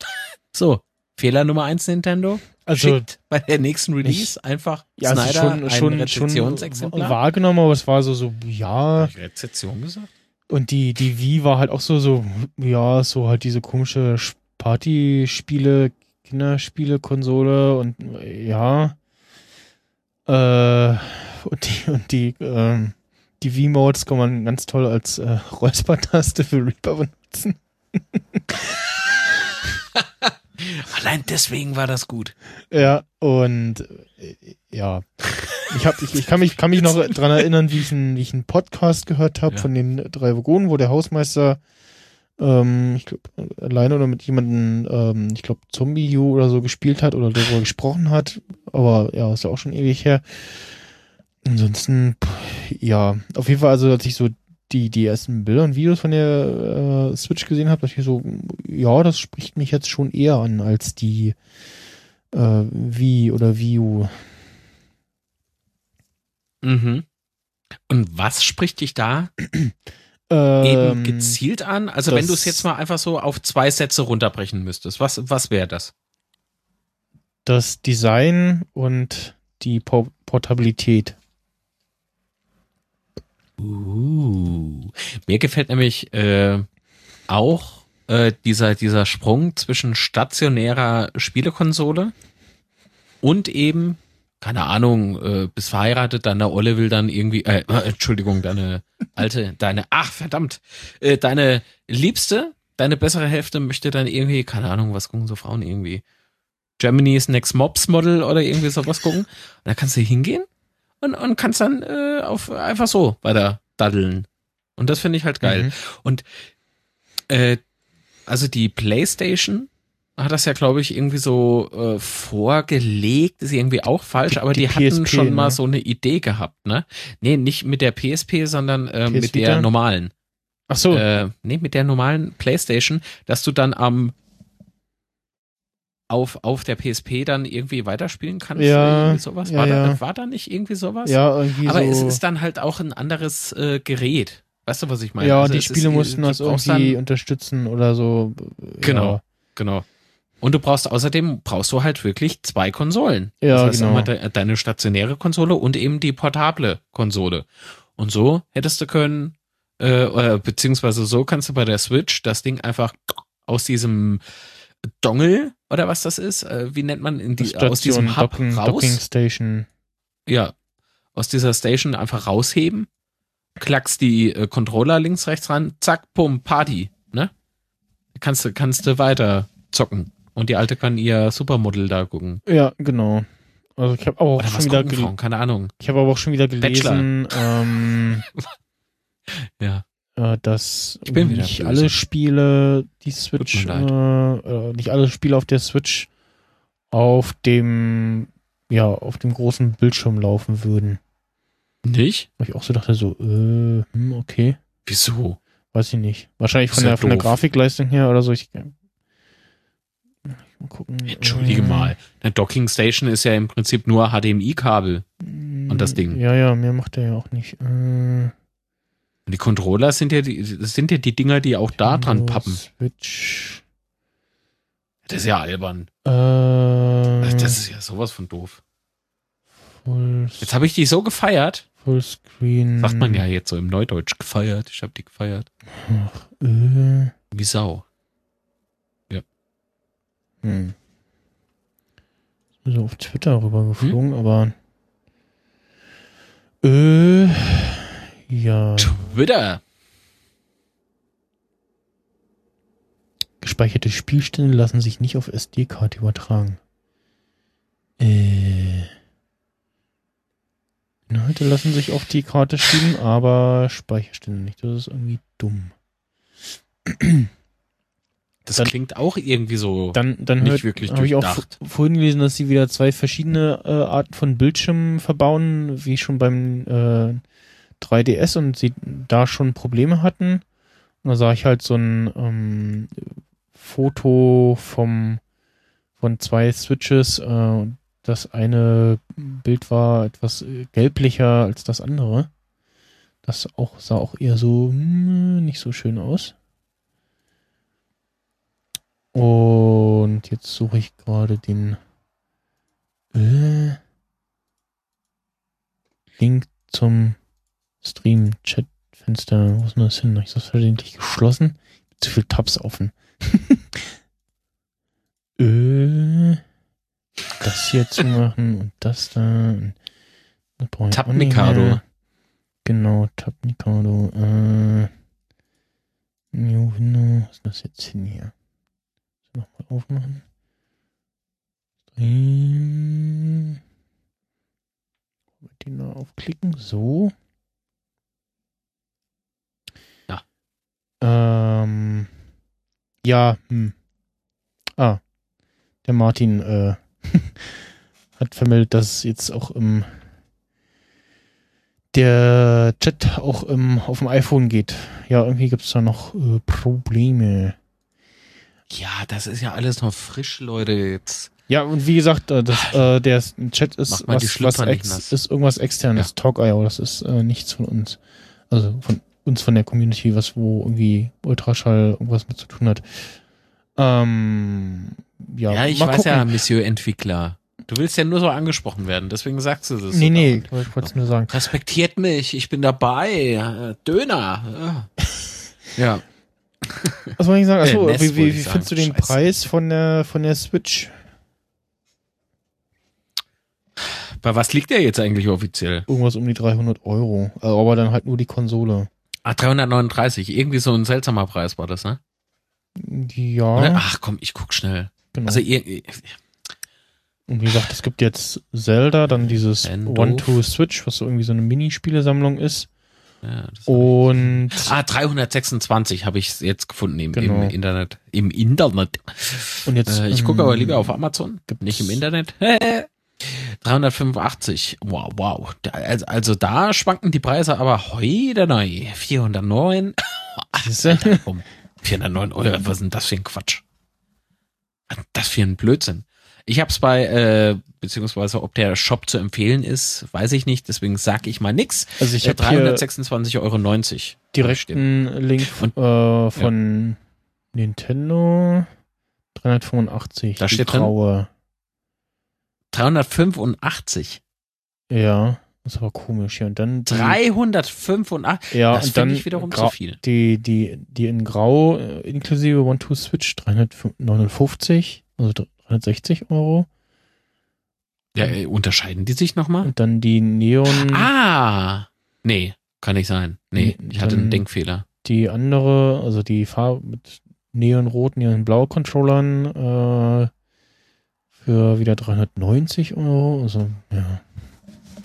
<laughs> So, Fehler Nummer eins Nintendo. Also, Schickt bei der nächsten Release einfach ja, also Snyder schon, ein schon, schon wahrgenommen, aber es war so, so, ja. Ich Rezession gesagt? Und die, die Wii war halt auch so, so, ja, so halt diese komische Partyspiele, Kinderspiele-Konsole und ja. Äh, und die, und die, ähm, die Wii-Modes kann man ganz toll als äh, Räuspertaste für Reaper benutzen. Allein deswegen war das gut. Ja, und äh, ja. Ich, hab, ich, ich kann mich, kann mich noch dran erinnern, wie ich einen, wie ich einen Podcast gehört habe Ja. von den drei Vogonen, wo der Hausmeister, ähm, ich glaube, alleine oder mit jemandem, ähm, ich glaube, Zombie U oder so gespielt hat oder darüber gesprochen hat. Aber ja, ist ja auch schon ewig her. Ansonsten, pff, ja, auf jeden Fall, also als ich so die, die ersten Bilder und Videos von der äh, Switch gesehen habe, dachte ich so, ja, das spricht mich jetzt schon eher an als die äh, Wii oder Wii U. Mhm. Und was spricht dich da Ähm, eben gezielt an? Also wenn du es jetzt mal einfach so auf zwei Sätze runterbrechen müsstest, was, was wäre das? das Design und die Por Portabilität. Uh, mir gefällt nämlich äh, auch äh, dieser, dieser Sprung zwischen stationärer Spielekonsole und eben, keine Ahnung, äh, bist verheiratet, deine Olle will dann irgendwie, äh, äh, Entschuldigung, deine alte, deine, ach verdammt, äh, deine Liebste, deine bessere Hälfte möchte dann irgendwie, keine Ahnung, was gucken so Frauen irgendwie? Germany's Next Mobs Model oder irgendwie sowas gucken. Und da kannst du hingehen und, und kannst dann äh, auf einfach so weiter daddeln. Und das finde ich halt geil. Mhm. Und äh, also die PlayStation hat das ja, glaube ich, irgendwie so äh, vorgelegt, ist irgendwie auch falsch, Die- aber die, die hatten PSP, schon mal ne? so eine Idee gehabt, ne? Nee, nicht mit der PSP, sondern äh, PS mit der Vita? normalen. Ach so, Äh, nee, mit der normalen PlayStation, dass du dann am auf, auf der PSP dann irgendwie weiterspielen kannst. Ja, sowas. ja, War, ja. Da, war da nicht irgendwie sowas? ja, irgendwie Aber so. es ist dann halt auch ein anderes äh, Gerät. Weißt du, was ich meine? ja, Also die Spiele ist, mussten das irgendwie unterstützen oder so. Genau. genau. Und du brauchst außerdem, brauchst du halt wirklich zwei Konsolen. Ja, das heißt, genau. de deine stationäre Konsole und eben die portable Konsole. Und so hättest du können, äh, oder, beziehungsweise so kannst du bei der Switch das Ding einfach aus diesem Dongle oder was das ist, äh, wie nennt man in die, Station, aus diesem Hub Docking, raus? Docking Station. ja, aus dieser Station einfach rausheben, klackst die äh, Controller links, rechts ran, zack, pum, Party, ne? Kannst du, kannst du weiter zocken. Und die Alte kann ihr Supermodel da gucken. Ja, genau. Also ich habe auch Oder schon wieder gucken gel- Frauen, keine Ahnung. ich habe aber auch schon wieder gelesen, ähm, <laughs> Ja. äh, dass Ich bin wieder nicht böse. alle Spiele die Switch, äh, äh, nicht alle Spiele auf der Switch auf dem ja auf dem großen Bildschirm laufen würden. Nicht? Wo ich auch so dachte so, äh, hm, okay, Wieso? weiß ich nicht. Wahrscheinlich von ja der von der. Grafikleistung her oder so. Ich, mal gucken. Entschuldige äh, mal. Eine Docking Station ist ja im Prinzip nur HDMI-Kabel. Und das Ding. Ja, ja, mehr macht er ja auch nicht. Äh, Und die Controller sind ja die, sind ja die Dinger, die auch da dran Nintendo pappen. Switch. Das ist ja albern. Äh, Das ist ja sowas von doof. Full, Jetzt habe ich die so gefeiert. Fullscreen. Sagt man ja jetzt so im Neudeutsch gefeiert. Ich habe die gefeiert. Äh, Wie Sau. Hm. Ist mir so auf Twitter rübergeflogen, aber. Äh, Ja. Twitter. Gespeicherte Spielstände lassen sich nicht auf SD-Karte übertragen. Äh. Inhalte lassen sich auf die Karte schieben, aber Speicherstände nicht. Das ist irgendwie dumm. Das Dann- klingt auch irgendwie so. Dann, dann Nicht hört, wirklich habe ich auch durchdacht. vorhin gelesen, dass sie wieder zwei verschiedene äh, Arten von Bildschirmen verbauen, wie schon beim äh, 3DS und sie da schon Probleme hatten. Und da sah ich halt so ein ähm, Foto vom von zwei Switches. Äh, das eine Bild war etwas äh, gelblicher als das andere. Das auch sah auch eher so hm, nicht so schön aus. Und jetzt suche ich gerade den äh, Link zum Stream-Chat-Fenster. Wo ist denn das hin? Habe ich das versehentlich geschlossen? Zu viel Tabs offen. <laughs> äh, das hier zu machen und das da. Und das Tab-Mikado. mehr. Genau, Tab Mikado. Äh, New Window. Was ist das jetzt hin hier? Nochmal aufmachen. Stream. Retina aufklicken. So. Ja. Ähm. Ja, hm. Ah. Der Martin äh, <laughs> hat vermeldet, dass jetzt auch im der Chat auch im, auf dem iPhone geht. Ja, irgendwie gibt es da noch äh, Probleme. Ja, das ist ja alles noch frisch, Leute. Jetzt. Ja, und wie gesagt, äh, das, äh, der Chat ist was, was ex, ist irgendwas externes. Talk.io, das ist äh, nichts von uns. Also von uns, von der Community, was wo irgendwie Ultraschall irgendwas mit zu tun hat. Ähm, ja, Ja, ich weiß gucken. ja, Monsieur Entwickler. Du willst ja nur so angesprochen werden, deswegen sagst du das. Nee, so nee, ich wollte es nur sagen. Respektiert mich, ich bin dabei. Döner. <laughs> Ja. ja. Was wollte ich sagen? Achso, Äh, wie, wie, wie findest du den Scheiße. Preis von der, von der Switch? Bei was liegt der jetzt eigentlich offiziell? Irgendwas um die 300 Euro. Äh, Aber dann halt nur die Konsole. Ah, 339. Irgendwie so ein seltsamer Preis war das, ne? Ja, Oder? Ach komm, ich guck schnell. genau. Also ihr, Und wie gesagt, es gibt jetzt Zelda, dann dieses. One-Two-Switch, was so irgendwie so eine Minispielesammlung ist. Ja, Und Ah, 326 habe ich jetzt gefunden im, Genau. im Internet. Im Internet. Und jetzt, Äh, ich gucke ähm, aber lieber auf Amazon, gibt's- nicht im Internet. <laughs> 385. Wow, wow. Also, also da schwanken die Preise aber heute neu. 409. <laughs> Siehste? Warum? 409 Euro. Was ist denn das für ein Quatsch? Das für ein Blödsinn. Ich habe es bei, äh, beziehungsweise ob der Shop zu empfehlen ist, weiß ich nicht. Deswegen sag ich mal nix. Also ich Äh, habe hier 326,90 Euro. direkt einen Link Und- äh, von Nintendo 385. Da steht graue. 385. Ja, das ist aber komisch. Ja, und dann die, 385. ja, das finde ich wiederum zu viel. Die, die, die in Grau äh, inklusive One-Two-Switch 359, also 360 Euro. Ja, äh, unterscheiden die sich nochmal? Und dann die Neon, Ah! Nee, kann nicht sein. Nee, ich hatte einen Denkfehler. die andere, also die Farbe mit Neonrot, Neonblau Controllern äh, für wieder 390 Euro. Also, ja.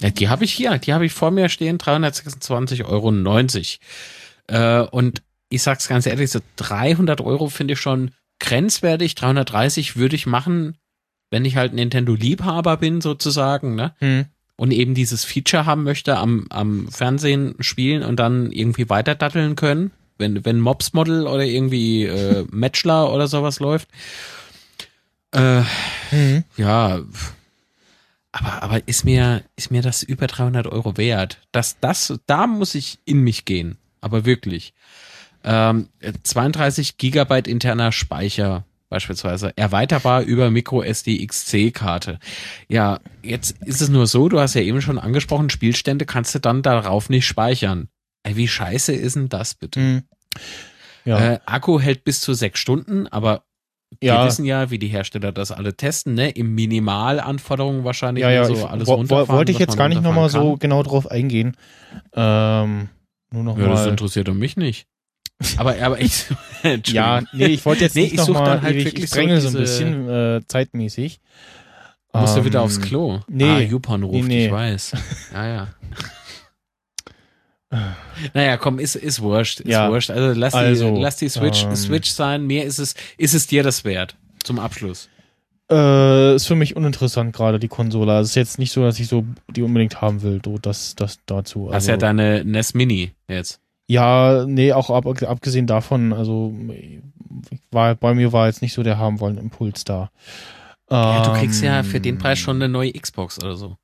Ja, die habe ich hier, die habe ich vor mir stehen, 326,90 Euro. Äh, und ich sag's ganz ehrlich, so 300 Euro finde ich schon grenzwertig. 330 würde ich machen, wenn ich halt Nintendo-Liebhaber bin, sozusagen, ne? Hm. Und eben dieses Feature haben möchte, am, am Fernsehen spielen und dann irgendwie weiter datteln können. Wenn, wenn Mobs Model oder irgendwie äh, <laughs> Matchler oder sowas läuft. Äh, Hm. ja, aber, aber ist mir, ist mir das über 300 Euro wert? Das, das, da muss ich in mich gehen. Aber wirklich. Ähm, 32 Gigabyte interner Speicher beispielsweise. Erweiterbar über Micro SD XC Karte. Ja, jetzt ist es nur so, du hast ja eben schon angesprochen, Spielstände kannst du dann darauf nicht speichern. Ey, wie scheiße ist denn das bitte? Hm. Ja, Äh, Akku hält bis zu sechs Stunden, aber wir ja, wissen ja, wie die Hersteller das alle testen, ne? Im Minimalanforderungen wahrscheinlich ja, ja, so ich alles runterfahren. wollte ich jetzt gar nicht nochmal so genau drauf eingehen. Ähm, nur noch Ja, das mal. interessiert doch mich nicht. Aber, aber ich. <laughs> Ja, nee, ich wollte jetzt Nee, nicht ich such noch mal dann halt ewig, wirklich ich so dränge so, ein diese- bisschen äh, zeitmäßig. Musst du wieder Ähm, aufs Klo? nee. Ah, Yupon ruft, Nee, nee. ich weiß. Ja, ja. <laughs> Naja, komm, ist, ist wurscht, ist Ja, wurscht. Also lass also, die, lass die Switch, ähm, Switch sein. Mir ist es, ist es dir das wert? Zum Abschluss. Äh, ist für mich uninteressant gerade die Konsole. Also Es ist jetzt nicht so, dass ich so die unbedingt haben will. So, das, das dazu. Hast Also, ja deine NES Mini jetzt. Ja, nee, auch ab, abgesehen davon, also war, bei mir war jetzt nicht so der haben wollen Impuls da. Ja, du kriegst ja für den Ähm, Preis schon eine neue Xbox oder so.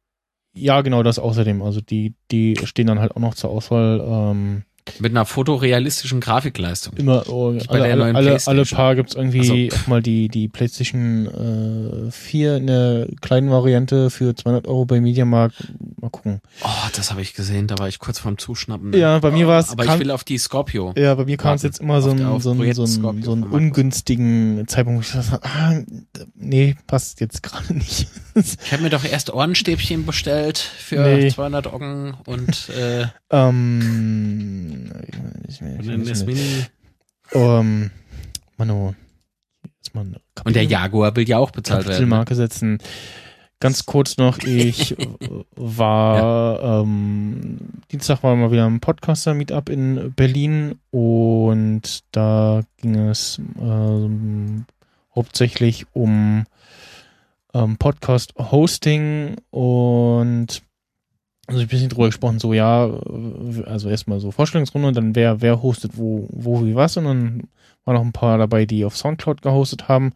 Ja, genau, das außerdem. Also die, die stehen dann halt auch noch zur Auswahl. Ähm, Mit einer fotorealistischen Grafikleistung. immer oh, alle, der alle, neuen alle, alle paar gibt's irgendwie Also, auch mal die, die PlayStation äh, 4 in der kleinen Variante für 200 Euro bei Mediamarkt. Mal gucken. Oh, das habe ich gesehen, da war ich kurz vorm Zuschnappen. Ja, bei mir war es. Aber ich will auf die Scorpio. Ja, bei mir kam es jetzt immer so Auf- ein, auf so so so einen ungünstigen Zeitpunkt, wo ich habe, ah, nee, passt jetzt gerade nicht. <laughs> Ich habe mir doch erst Ohrenstäbchen bestellt für Nee. 200 Oggen und äh, ähm, ich, ich, ich, eine NES Mini. ähm, Mano, jetzt mal eine Und der Jaguar will ja auch bezahlt werden. ne? Setzen. Ganz kurz noch, ich <laughs> war ähm, Dienstag war mal wieder ein Podcaster-Meetup in Berlin und da ging es ähm, hauptsächlich um ähm, Podcast-Hosting und also ein bisschen drüber gesprochen, so ja, also erstmal so Vorstellungsrunde und dann wer, wer hostet wo, wo, wie was und dann waren noch ein paar dabei, die auf Soundcloud gehostet haben.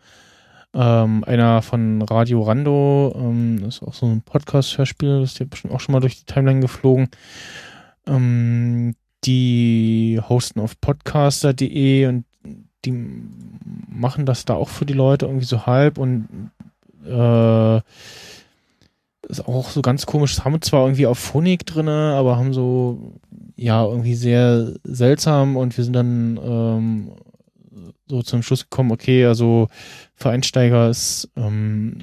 Ähm, einer von Radio Rando, ähm, das ist auch so ein Podcast-Hörspiel, das ist ja bestimmt auch schon mal durch die Timeline geflogen. Ähm, die hosten auf podcaster.de und die machen das da auch für die Leute irgendwie so halb und äh, ist auch so ganz komisch. Haben zwar irgendwie auf Phonik drinne, aber haben so ja irgendwie sehr seltsam und wir sind dann ähm, so zum Schluss gekommen, okay, also für Einsteiger ist ähm,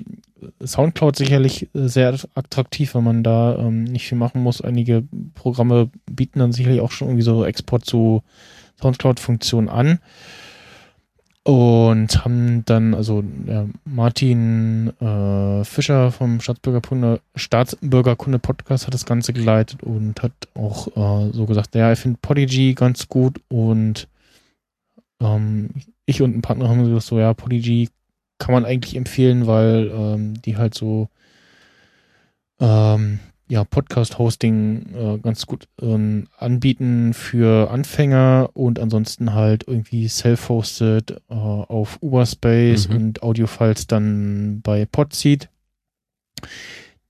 Soundcloud sicherlich sehr attraktiv, weil man da ähm, nicht viel machen muss. Einige Programme bieten dann sicherlich auch schon irgendwie so Export zu Soundcloud-Funktionen an. Und haben dann, also der Martin äh, Fischer vom Staatsbürgerkunde, Staatsbürgerkunde Podcast hat das Ganze geleitet und hat auch äh, so gesagt, ja, er findet Podigy ganz gut und ähm, ich und ein Partner haben gesagt, so ja, Podigy kann man eigentlich empfehlen, weil ähm, die halt so ähm, ja, Podcast-Hosting äh, ganz gut ähm, anbieten für Anfänger und ansonsten halt irgendwie self-hosted äh, auf Uberspace Mhm. und Audiofiles dann bei Podseed.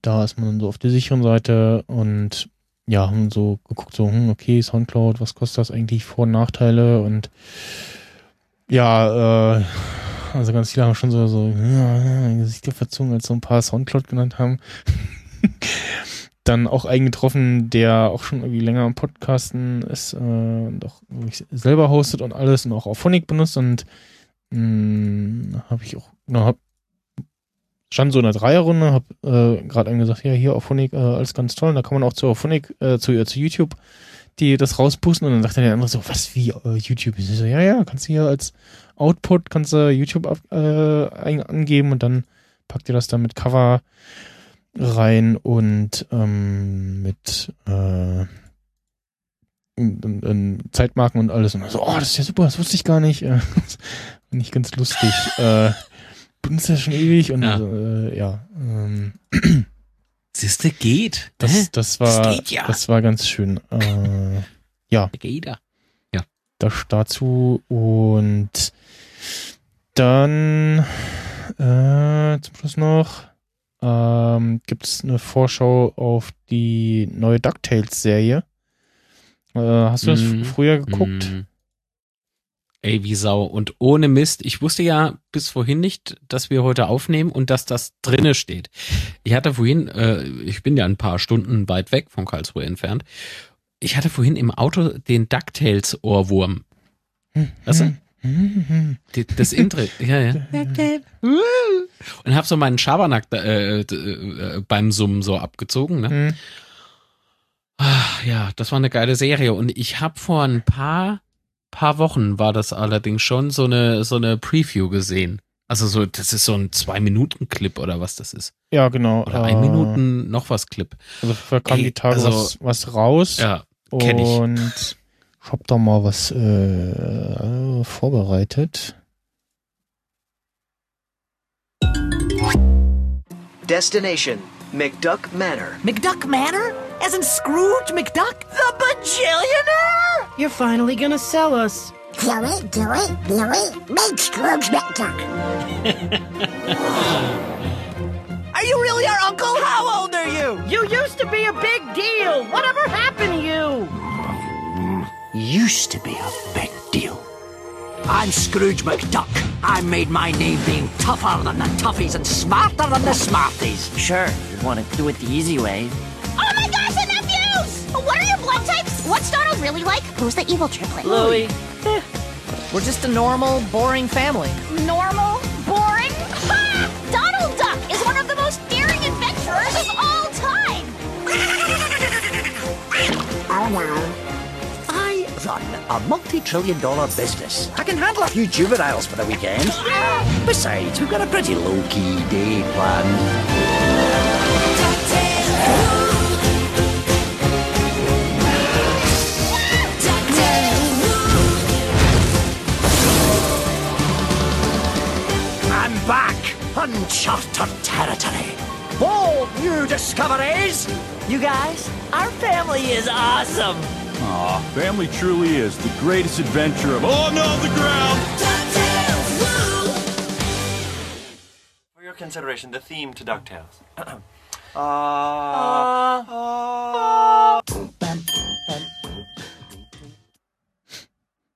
Da ist man so auf der sicheren Seite und ja, haben so geguckt, so, hm, okay, Soundcloud, was kostet das eigentlich, Vor- und Nachteile und ja, äh, also ganz viele haben schon so, so, ja, Gesichter verzogen, als so ein paar Soundcloud genannt haben. <laughs> Dann auch einen getroffen, der auch schon irgendwie länger am Podcasten ist, äh, und auch selber hostet und alles und auch auf Phonic benutzt und mh, habe ich auch, genau, hab, stand so in der Dreierrunde, hab äh, gerade einem gesagt, ja, hier auf Phonic, äh, alles ganz toll, und da kann man auch zu Phonic, äh, zu, äh, zu YouTube die das rauspusten und dann sagt der andere so, was wie äh, YouTube? Ich so, ja, ja, kannst du hier als Output, kannst du YouTube ab, äh, angeben und dann packt ihr das dann mit Cover rein und ähm, mit äh, in, in, Zeitmarken und alles. Und so, oh, das ist ja super, das wusste ich gar nicht. Äh, <laughs> Finde ich ganz lustig. äh, benutzt ja schon ewig und Ja. ja, äh, ja ähm, Siehste, geht. das, das war Das geht ja. das war ganz schön. Äh, Geht ja. das dazu und dann äh, zum Schluss noch ähm, gibt es eine Vorschau auf die neue DuckTales-Serie. Äh, hast du das Mhm. früher geguckt? Mm. Ey, wie Sau. Und ohne Mist, ich wusste ja bis vorhin nicht, dass wir heute aufnehmen und dass das drinne steht. Ich hatte vorhin, äh, ich bin ja ein paar Stunden weit weg von Karlsruhe entfernt. Ich hatte vorhin im Auto den DuckTales-Ohrwurm. Weißt du? Die- Das Intro. ja, ja. Und hab so meinen Schabernack äh, d- äh, beim Summen so abgezogen. Ne? Mhm. Ach, ja, das war eine geile Serie. Und ich habe vor ein paar, paar Wochen war das allerdings schon so eine, so eine Preview gesehen. Also so, das ist so ein Zwei-Minuten-Clip oder was das ist. Ja, genau. Oder ein äh, Minuten noch was Clip. Also da kam Ey, die Tage also- was, was raus. Ja, kenn ich. Und ich hab da mal was äh, vorbereitet. Destination McDuck Manor. McDuck Manor? As in Scrooge McDuck? The bajillionaire? You're finally gonna sell us. Do it, do it, do it. Make Scrooge McDuck. Are you really our uncle? How old are you? You used to be a big deal. Whatever happened to you? Used to be a big deal. I'm Scrooge McDuck. I made my name being tougher than the toughies and smarter than the smarties. Sure, you want to do it the easy way. Oh my gosh, the nephews! What are your blood types? What's Donald really like? Who's the evil triplet? Louie. Eh, we're just a normal, boring family. Normal? Boring? Ha! Donald Duck is one of the most daring adventurers of all time! <laughs> oh no. A multi-trillion dollar business. I can handle a few juveniles for the weekend. Besides, we've got a pretty low-key day planned. I'm back! Uncharted territory. Bold new discoveries! You guys, our family is awesome. Aw, family truly is the greatest adventure of. Oh no, the ground! For your consideration, the theme to DuckTales. uh, <coughs>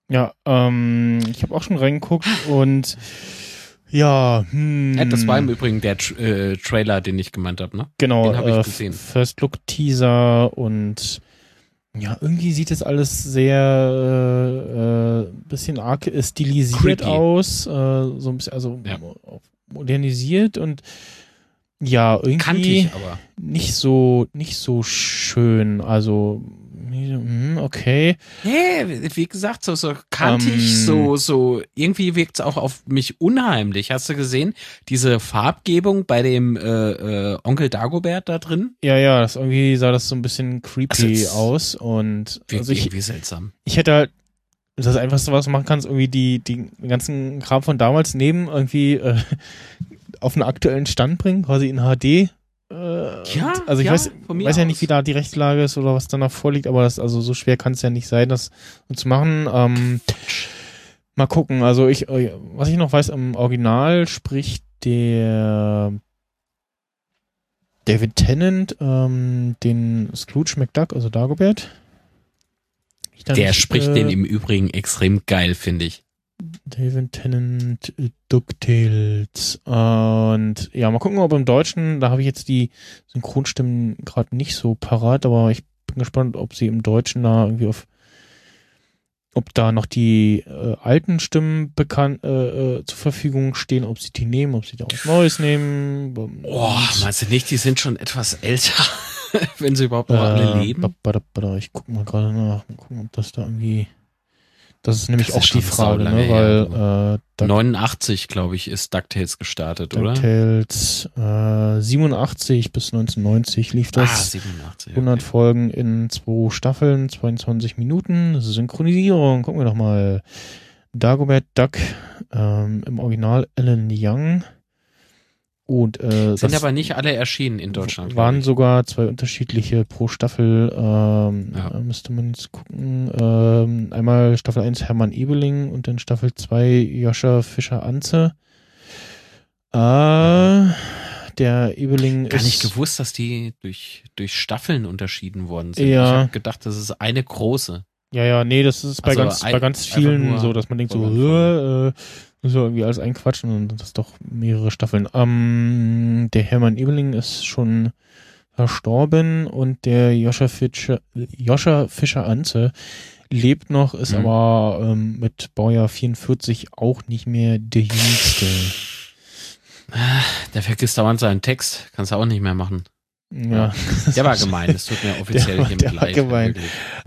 Ja, ähm, ich habe auch schon reingeguckt und ja, hm, Äh, Das war im Übrigen der Tr äh, Trailer, den ich gemeint habe, ne? genau, den hab ich äh, gesehen. First Look Teaser und ja, irgendwie sieht das alles sehr äh, bisschen arg stilisiert Creepy. aus, äh, so ein bisschen, also Ja. modernisiert und ja, irgendwie Kantig, aber. nicht so nicht so schön, also okay. Nee, wie gesagt, so, so kantig, Ähm. so, so, irgendwie wirkt es auch auf mich unheimlich. Hast du gesehen, diese Farbgebung bei dem äh, äh, Onkel Dagobert da drin? Ja, ja, das irgendwie sah das so ein bisschen creepy Also aus und also ich, irgendwie seltsam. ich hätte halt das Einfachste, was du machen kannst, irgendwie die, die ganzen Kram von damals nehmen, irgendwie äh, <laughs> auf einen aktuellen Stand bringen, quasi in HD. Äh, Ja, also ich ja, weiß, weiß ja nicht, wie da die Rechtslage ist oder was danach vorliegt, aber das, also so schwer kann es ja nicht sein, das zu machen. Ähm, mal gucken, also ich, äh, was ich noch weiß, im Original spricht der David Tennant ähm, den Scrooge McDuck, also Dagobert. Der nicht, spricht äh, den im Übrigen extrem geil, finde ich. David Tennant DuckTales. Und ja, mal gucken, ob im Deutschen, da habe ich jetzt die Synchronstimmen gerade nicht so parat, aber ich bin gespannt, ob sie im Deutschen da irgendwie auf ob da noch die äh, alten Stimmen bekannt äh, äh, zur Verfügung stehen, ob sie die nehmen, ob sie da was Neues nehmen. Oh, Und- meinst du nicht, die sind schon etwas älter, <laughs> wenn sie überhaupt noch alle Äh, leben? Ich guck mal gerade nach, mal gucken, ob das da irgendwie. Das ist nämlich Das auch ist die Frage, ne? Weil äh, Duck- 89, glaube ich, ist DuckTales gestartet, oder? DuckTales äh, 87 bis 1990 lief Ah, das. 87. 100 Okay. Folgen in zwei Staffeln, 22 Minuten. Synchronisierung, gucken wir doch mal. Dagobert Duck, ähm, im Original Alan Young. Und äh, Sind aber nicht alle erschienen in Deutschland. waren sogar zwei unterschiedliche pro Staffel. Ähm, Ja. äh, müsste man jetzt gucken. Ähm, einmal Staffel 1 Hermann Ebeling und dann Staffel 2 Joscha Fischer-Anze. Äh, der Ebeling Gar ist nicht gewusst, dass die durch, durch Staffeln unterschieden worden sind. Ja. Ich habe gedacht, das ist eine große. Ja, ja, nee, das ist bei Also ganz, ein- bei ganz vielen so, dass man denkt so, äh, muss ja irgendwie alles einquatschen und das ist doch mehrere Staffeln. Ähm, der Hermann Ebeling ist schon verstorben und der Joscha Fischer, Joscha Fischer Anze lebt noch, ist Mhm. aber ähm, mit Baujahr 44 auch nicht mehr der Jüngste. Der vergisst dauernd seinen Text. Kannst du auch nicht mehr machen. Ja. Der war gemein, das tut mir <laughs> offiziell der, hiermit der war leid. gemein.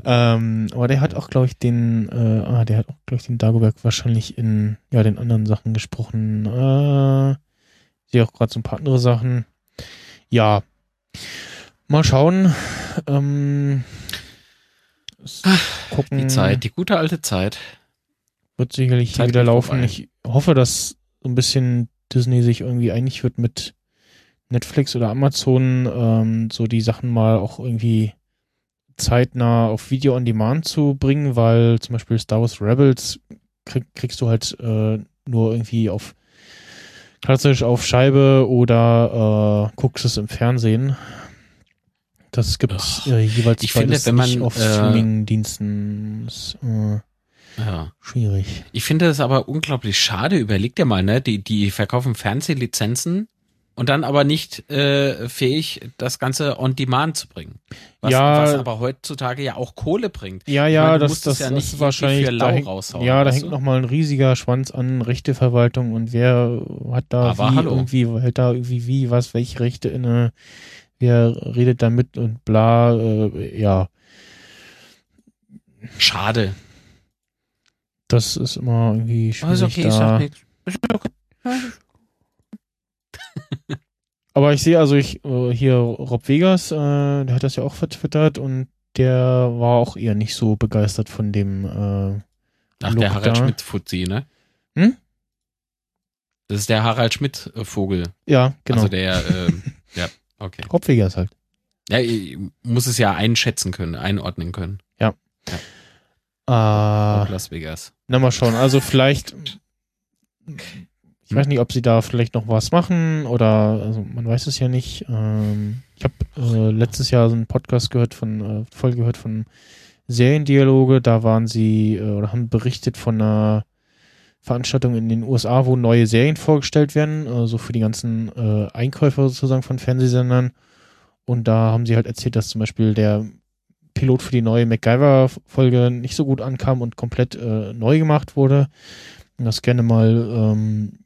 Ähm, aber der hat auch, glaube ich, den, äh, ah, der hat auch, glaube ich, den Dagobert wahrscheinlich in, ja, den anderen Sachen gesprochen. Äh, ich sehe auch gerade so ein paar andere Sachen. Ja. Mal schauen. Ähm, s- gucken. Die Zeit, die gute alte Zeit. Wird sicherlich hier Zeit wieder geht laufen. vorbei. Ich hoffe, dass so ein bisschen Disney sich irgendwie einig wird mit Netflix oder Amazon, ähm, so die Sachen mal auch irgendwie zeitnah auf Video on Demand zu bringen, weil zum Beispiel Star Wars Rebels krieg, kriegst du halt äh, nur irgendwie auf klassisch auf Scheibe oder äh, guckst es im Fernsehen. Das gibt's Ach, äh, jeweils ich finde, wenn man, auf äh, Streaming-Diensten. Äh, Ja. schwierig. Ich finde das aber unglaublich schade. Überleg dir mal, ne? Die, die verkaufen Fernsehlizenzen und dann aber nicht äh, fähig, das Ganze on demand zu bringen. Was, Ja. was aber heutzutage ja auch Kohle bringt. Ja, Ich ja, meine, du das, musst das, es ja das nicht ist wahrscheinlich. für lau da hängt, raushauen, ja, da hängt nochmal ein riesiger Schwanz an Rechteverwaltung und wer hat da Aber wie hallo. irgendwie, hält da irgendwie wie, was, welche Rechte inne, wer redet da mit und bla, äh, ja, Schade. das ist immer irgendwie schwierig ist okay, ich da. sag nichts. Okay. Aber ich sehe also ich äh, hier Rob Vegas, äh, der hat das ja auch vertwittert und der war auch eher nicht so begeistert von dem äh, Ach, Look der Harald da. Schmidt Fuzzi, ne? Hm? Das ist der Harald Schmidt äh, Vogel. Ja, genau. Also der, ähm, <laughs> ja, okay. Rob Vegas halt. Ja, ich muss es ja einschätzen können, einordnen können. Äh, Auf Las Vegas. Na, mal schauen. Also vielleicht, ich weiß nicht, ob sie da vielleicht noch was machen oder, also man weiß es ja nicht. Ähm, ich habe äh, letztes Jahr so einen Podcast gehört von, äh, Folge gehört von Seriendialoge. Da waren sie äh, oder haben berichtet von einer Veranstaltung in den USA, wo neue Serien vorgestellt werden, also für die ganzen äh, Einkäufer sozusagen von Fernsehsendern. Und da haben sie halt erzählt, dass zum Beispiel der Pilot für die neue MacGyver-Folge nicht so gut ankam und komplett äh, neu gemacht wurde. Und dass gerne mal ähm,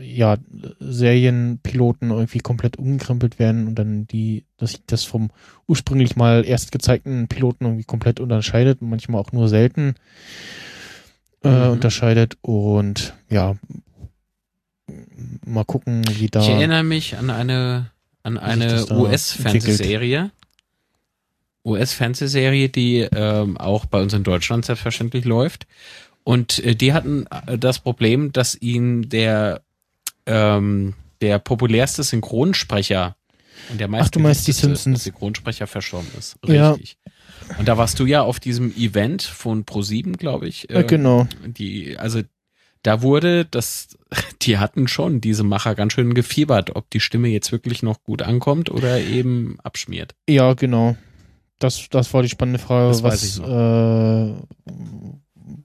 ja, Serienpiloten irgendwie komplett umgekrempelt werden und dann die, dass sich das vom ursprünglich mal erst gezeigten Piloten irgendwie komplett unterscheidet, manchmal auch nur selten äh, Mhm. unterscheidet und ja, mal gucken, wie da. Ich erinnere mich an eine, an eine US-Fernsehserie. US-Fernsehserie, die ähm, auch bei uns in Deutschland selbstverständlich läuft. Und äh, die hatten äh, das Problem, dass ihnen der, ähm, der populärste Synchronsprecher und der Ach, du meinst die Simpsons. Synchronsprecher verstorben ist. Ja. Richtig. Und da warst du ja auf diesem Event von Pro7, glaube ich. Ja, genau. Die, also da wurde das, <laughs> die hatten schon diese Macher ganz schön gefiebert, ob die Stimme jetzt wirklich noch gut ankommt oder eben abschmiert. Ja, genau. Das, das war die spannende Frage. Das weiß was. Äh,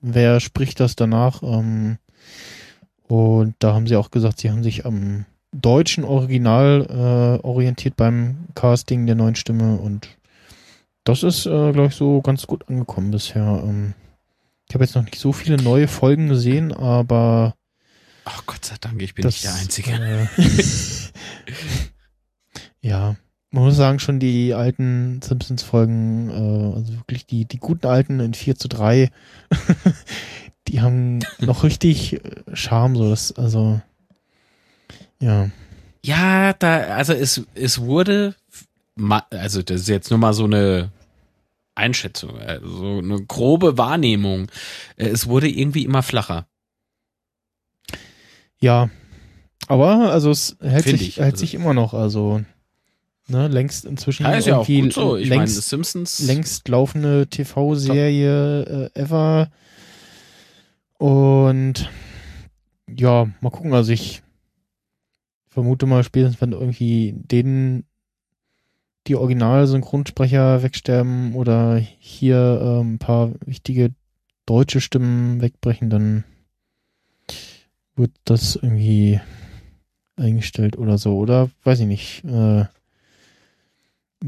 wer spricht das danach? Ähm, und da haben sie auch gesagt, sie haben sich am deutschen Original äh, orientiert beim Casting der neuen Stimme und das ist, äh, glaube ich, so ganz gut angekommen bisher. Ähm, ich habe jetzt noch nicht so viele neue Folgen gesehen, aber Ach Gott sei Dank, ich bin das, nicht der Einzige. Äh, <laughs> <laughs> ja, man muss sagen, schon die alten Simpsons-Folgen, äh, also wirklich die, die guten alten in 4 zu 3, <laughs> die haben noch richtig äh, Charme, so das, also, ja. Ja, da, also es, es wurde, also das ist jetzt nur mal so eine Einschätzung, also so eine grobe Wahrnehmung. Äh, Es wurde irgendwie immer flacher. Ja, aber also es hält Find sich, ich, hält also- sich immer noch, also ne, längst inzwischen Ja, ist ja auch irgendwie gut so. Ich meine, längst, Simpsons. längst laufende TV-Serie äh, ever. Und ja, mal gucken. Also ich vermute mal spätestens, wenn irgendwie denen die Original-Synchronsprecher wegsterben oder hier ähm, ein paar wichtige deutsche Stimmen wegbrechen, dann wird das irgendwie eingestellt oder so. Oder weiß ich nicht. Äh,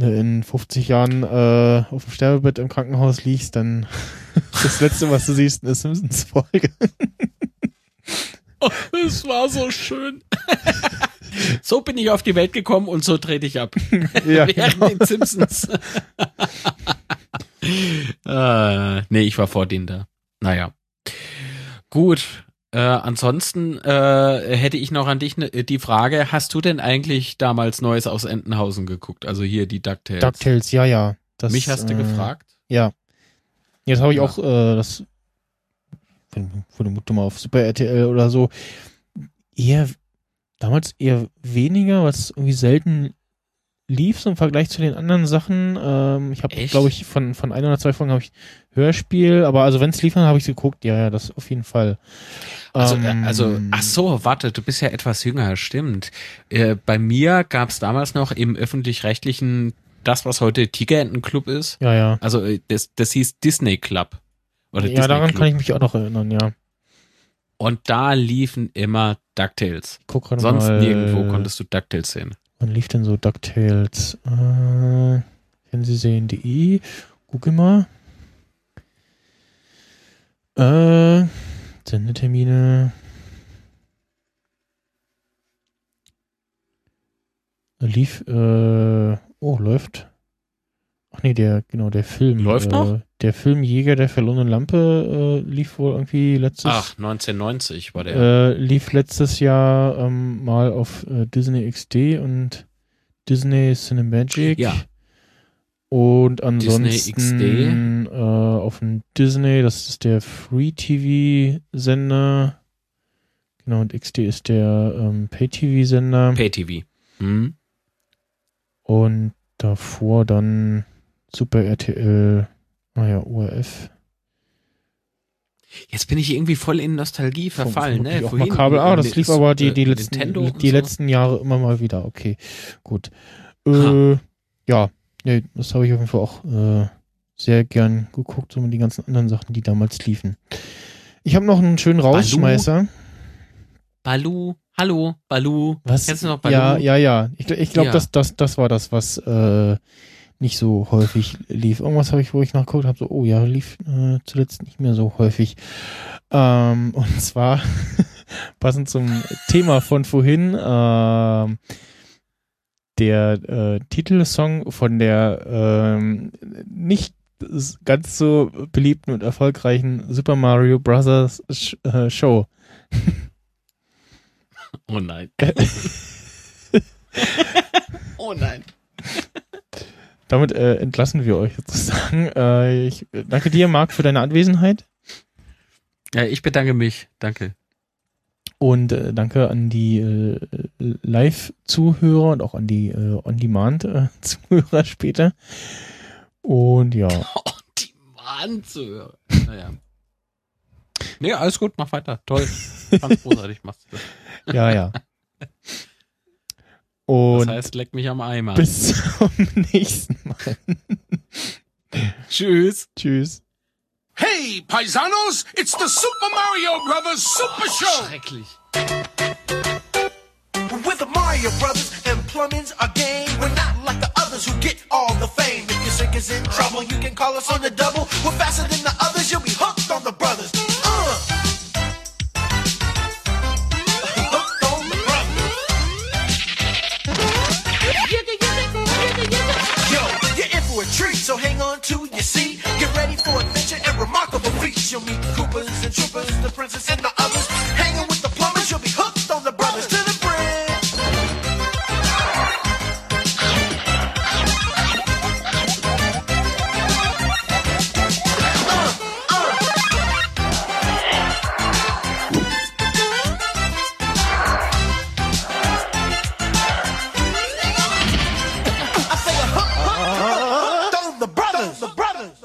in 50 Jahren äh, auf dem Sterbebett im Krankenhaus liegst, dann <laughs> das letzte, was du siehst, eine Simpsons-Folge. Oh, es war so schön. <laughs> So bin ich auf die Welt gekommen und so trete ich ab. <laughs> Ja, Während genau. den Simpsons. äh, nee, ich war vor denen da. Naja. Gut. Äh, ansonsten äh, hätte ich noch an dich ne, die Frage, hast du denn eigentlich damals Neues aus Entenhausen geguckt? Also hier die DuckTales. DuckTales, ja, ja. Das, Mich hast du äh, gefragt? Ja. Jetzt habe ich Ja. auch äh, das vermute mal auf Super RTL oder so eher damals eher weniger, was irgendwie selten lief so im Vergleich zu den anderen Sachen. Ähm, ich habe, glaube ich, von von ein oder zwei Folgen habe ich Hörspiel, aber also wenn es lief, dann habe ich geguckt. Ja, ja, das auf jeden Fall. Also, Ähm, äh, also, ach so, warte, du bist ja etwas jünger, stimmt. Äh, bei mir gab es damals noch im öffentlich-rechtlichen das, was heute Tigerentenclub ist. Ja, ja. Also äh, das, das hieß Disney Club. Oder Ja, Disney daran Club. kann ich mich auch noch erinnern, ja. Und da liefen immer DuckTales. Guck Sonst mal. nirgendwo konntest du DuckTales sehen. Wann lief denn so DuckTales? Äh, Fernsehserien.de. Google mal. Äh, Sendetermine. Lief, äh, oh, läuft. Ach nee, der, genau, der Film. Läuft äh, noch? Der Film Jäger der verlorenen Lampe äh, lief wohl irgendwie letztes Ach, 1990 war der. äh, lief letztes Jahr ähm, mal auf äh, Disney XD und Disney Cinemagic. Ja. Und Disney ansonsten äh, auf dem Disney, das ist der Free TV Sender. Genau, und XD ist der ähm, Pay TV Sender. Pay-TV. Hm? Und davor dann Super RTL, naja, ORF. Jetzt bin ich irgendwie voll in Nostalgie verfallen, ne? Auch Vorhin mal Kabel. Ah, das lief aber die, die, äh, letzten, Nintendo und die so. letzten Jahre immer mal wieder. Okay, gut. Äh, ja, nee, das habe ich auf jeden Fall auch äh, sehr gern geguckt, so mit den ganzen anderen Sachen, die damals liefen. Ich habe noch einen schönen Rausschmeißer. Balu, hallo, Balu. Was? Kennst du noch Balu? Ja, ja, ja. Ich, ich glaube, Ja. das, das, das war das, was äh, nicht so häufig lief. Irgendwas habe ich, wo ich nachgeguckt habe, so, oh ja, lief äh, zuletzt nicht mehr so häufig. Ähm, <laughs> und zwar <laughs> passend zum Thema von vorhin, ähm, der äh, Titelsong von der ähm, nicht ganz so beliebten und erfolgreichen Super Mario Bros. Sh äh, Show. <laughs> Oh nein. oh nein. Damit äh, entlassen wir euch sozusagen. <laughs> Äh, ich äh, danke dir, Marc, für deine Anwesenheit Ja, ich bedanke mich. Danke. und äh, danke an die äh, Live-Zuhörer und auch an die äh, On-Demand-Zuhörer <laughs> später. Und ja, <laughs> Die Mann zu hören. Naja. Nee, alles gut, mach weiter. Toll. Ganz großartig machst du das. ja, ja. Das Und heißt, leck mich am Eimer. bis <laughs> zum nächsten Mal. Tschüss. Tschüss. Hey, paisanos, it's the Super Mario Brothers Super Show. Schrecklich. With the Mario Brothers and plumbing's our game. We're not like the others who get all the fame. If your sink is in trouble, you can call us on the double. We're faster than the others, you'll be hooked treat, so hang on to your seat. Get ready for adventure and remarkable feats. You'll meet Koopas and Troopers, the princess and the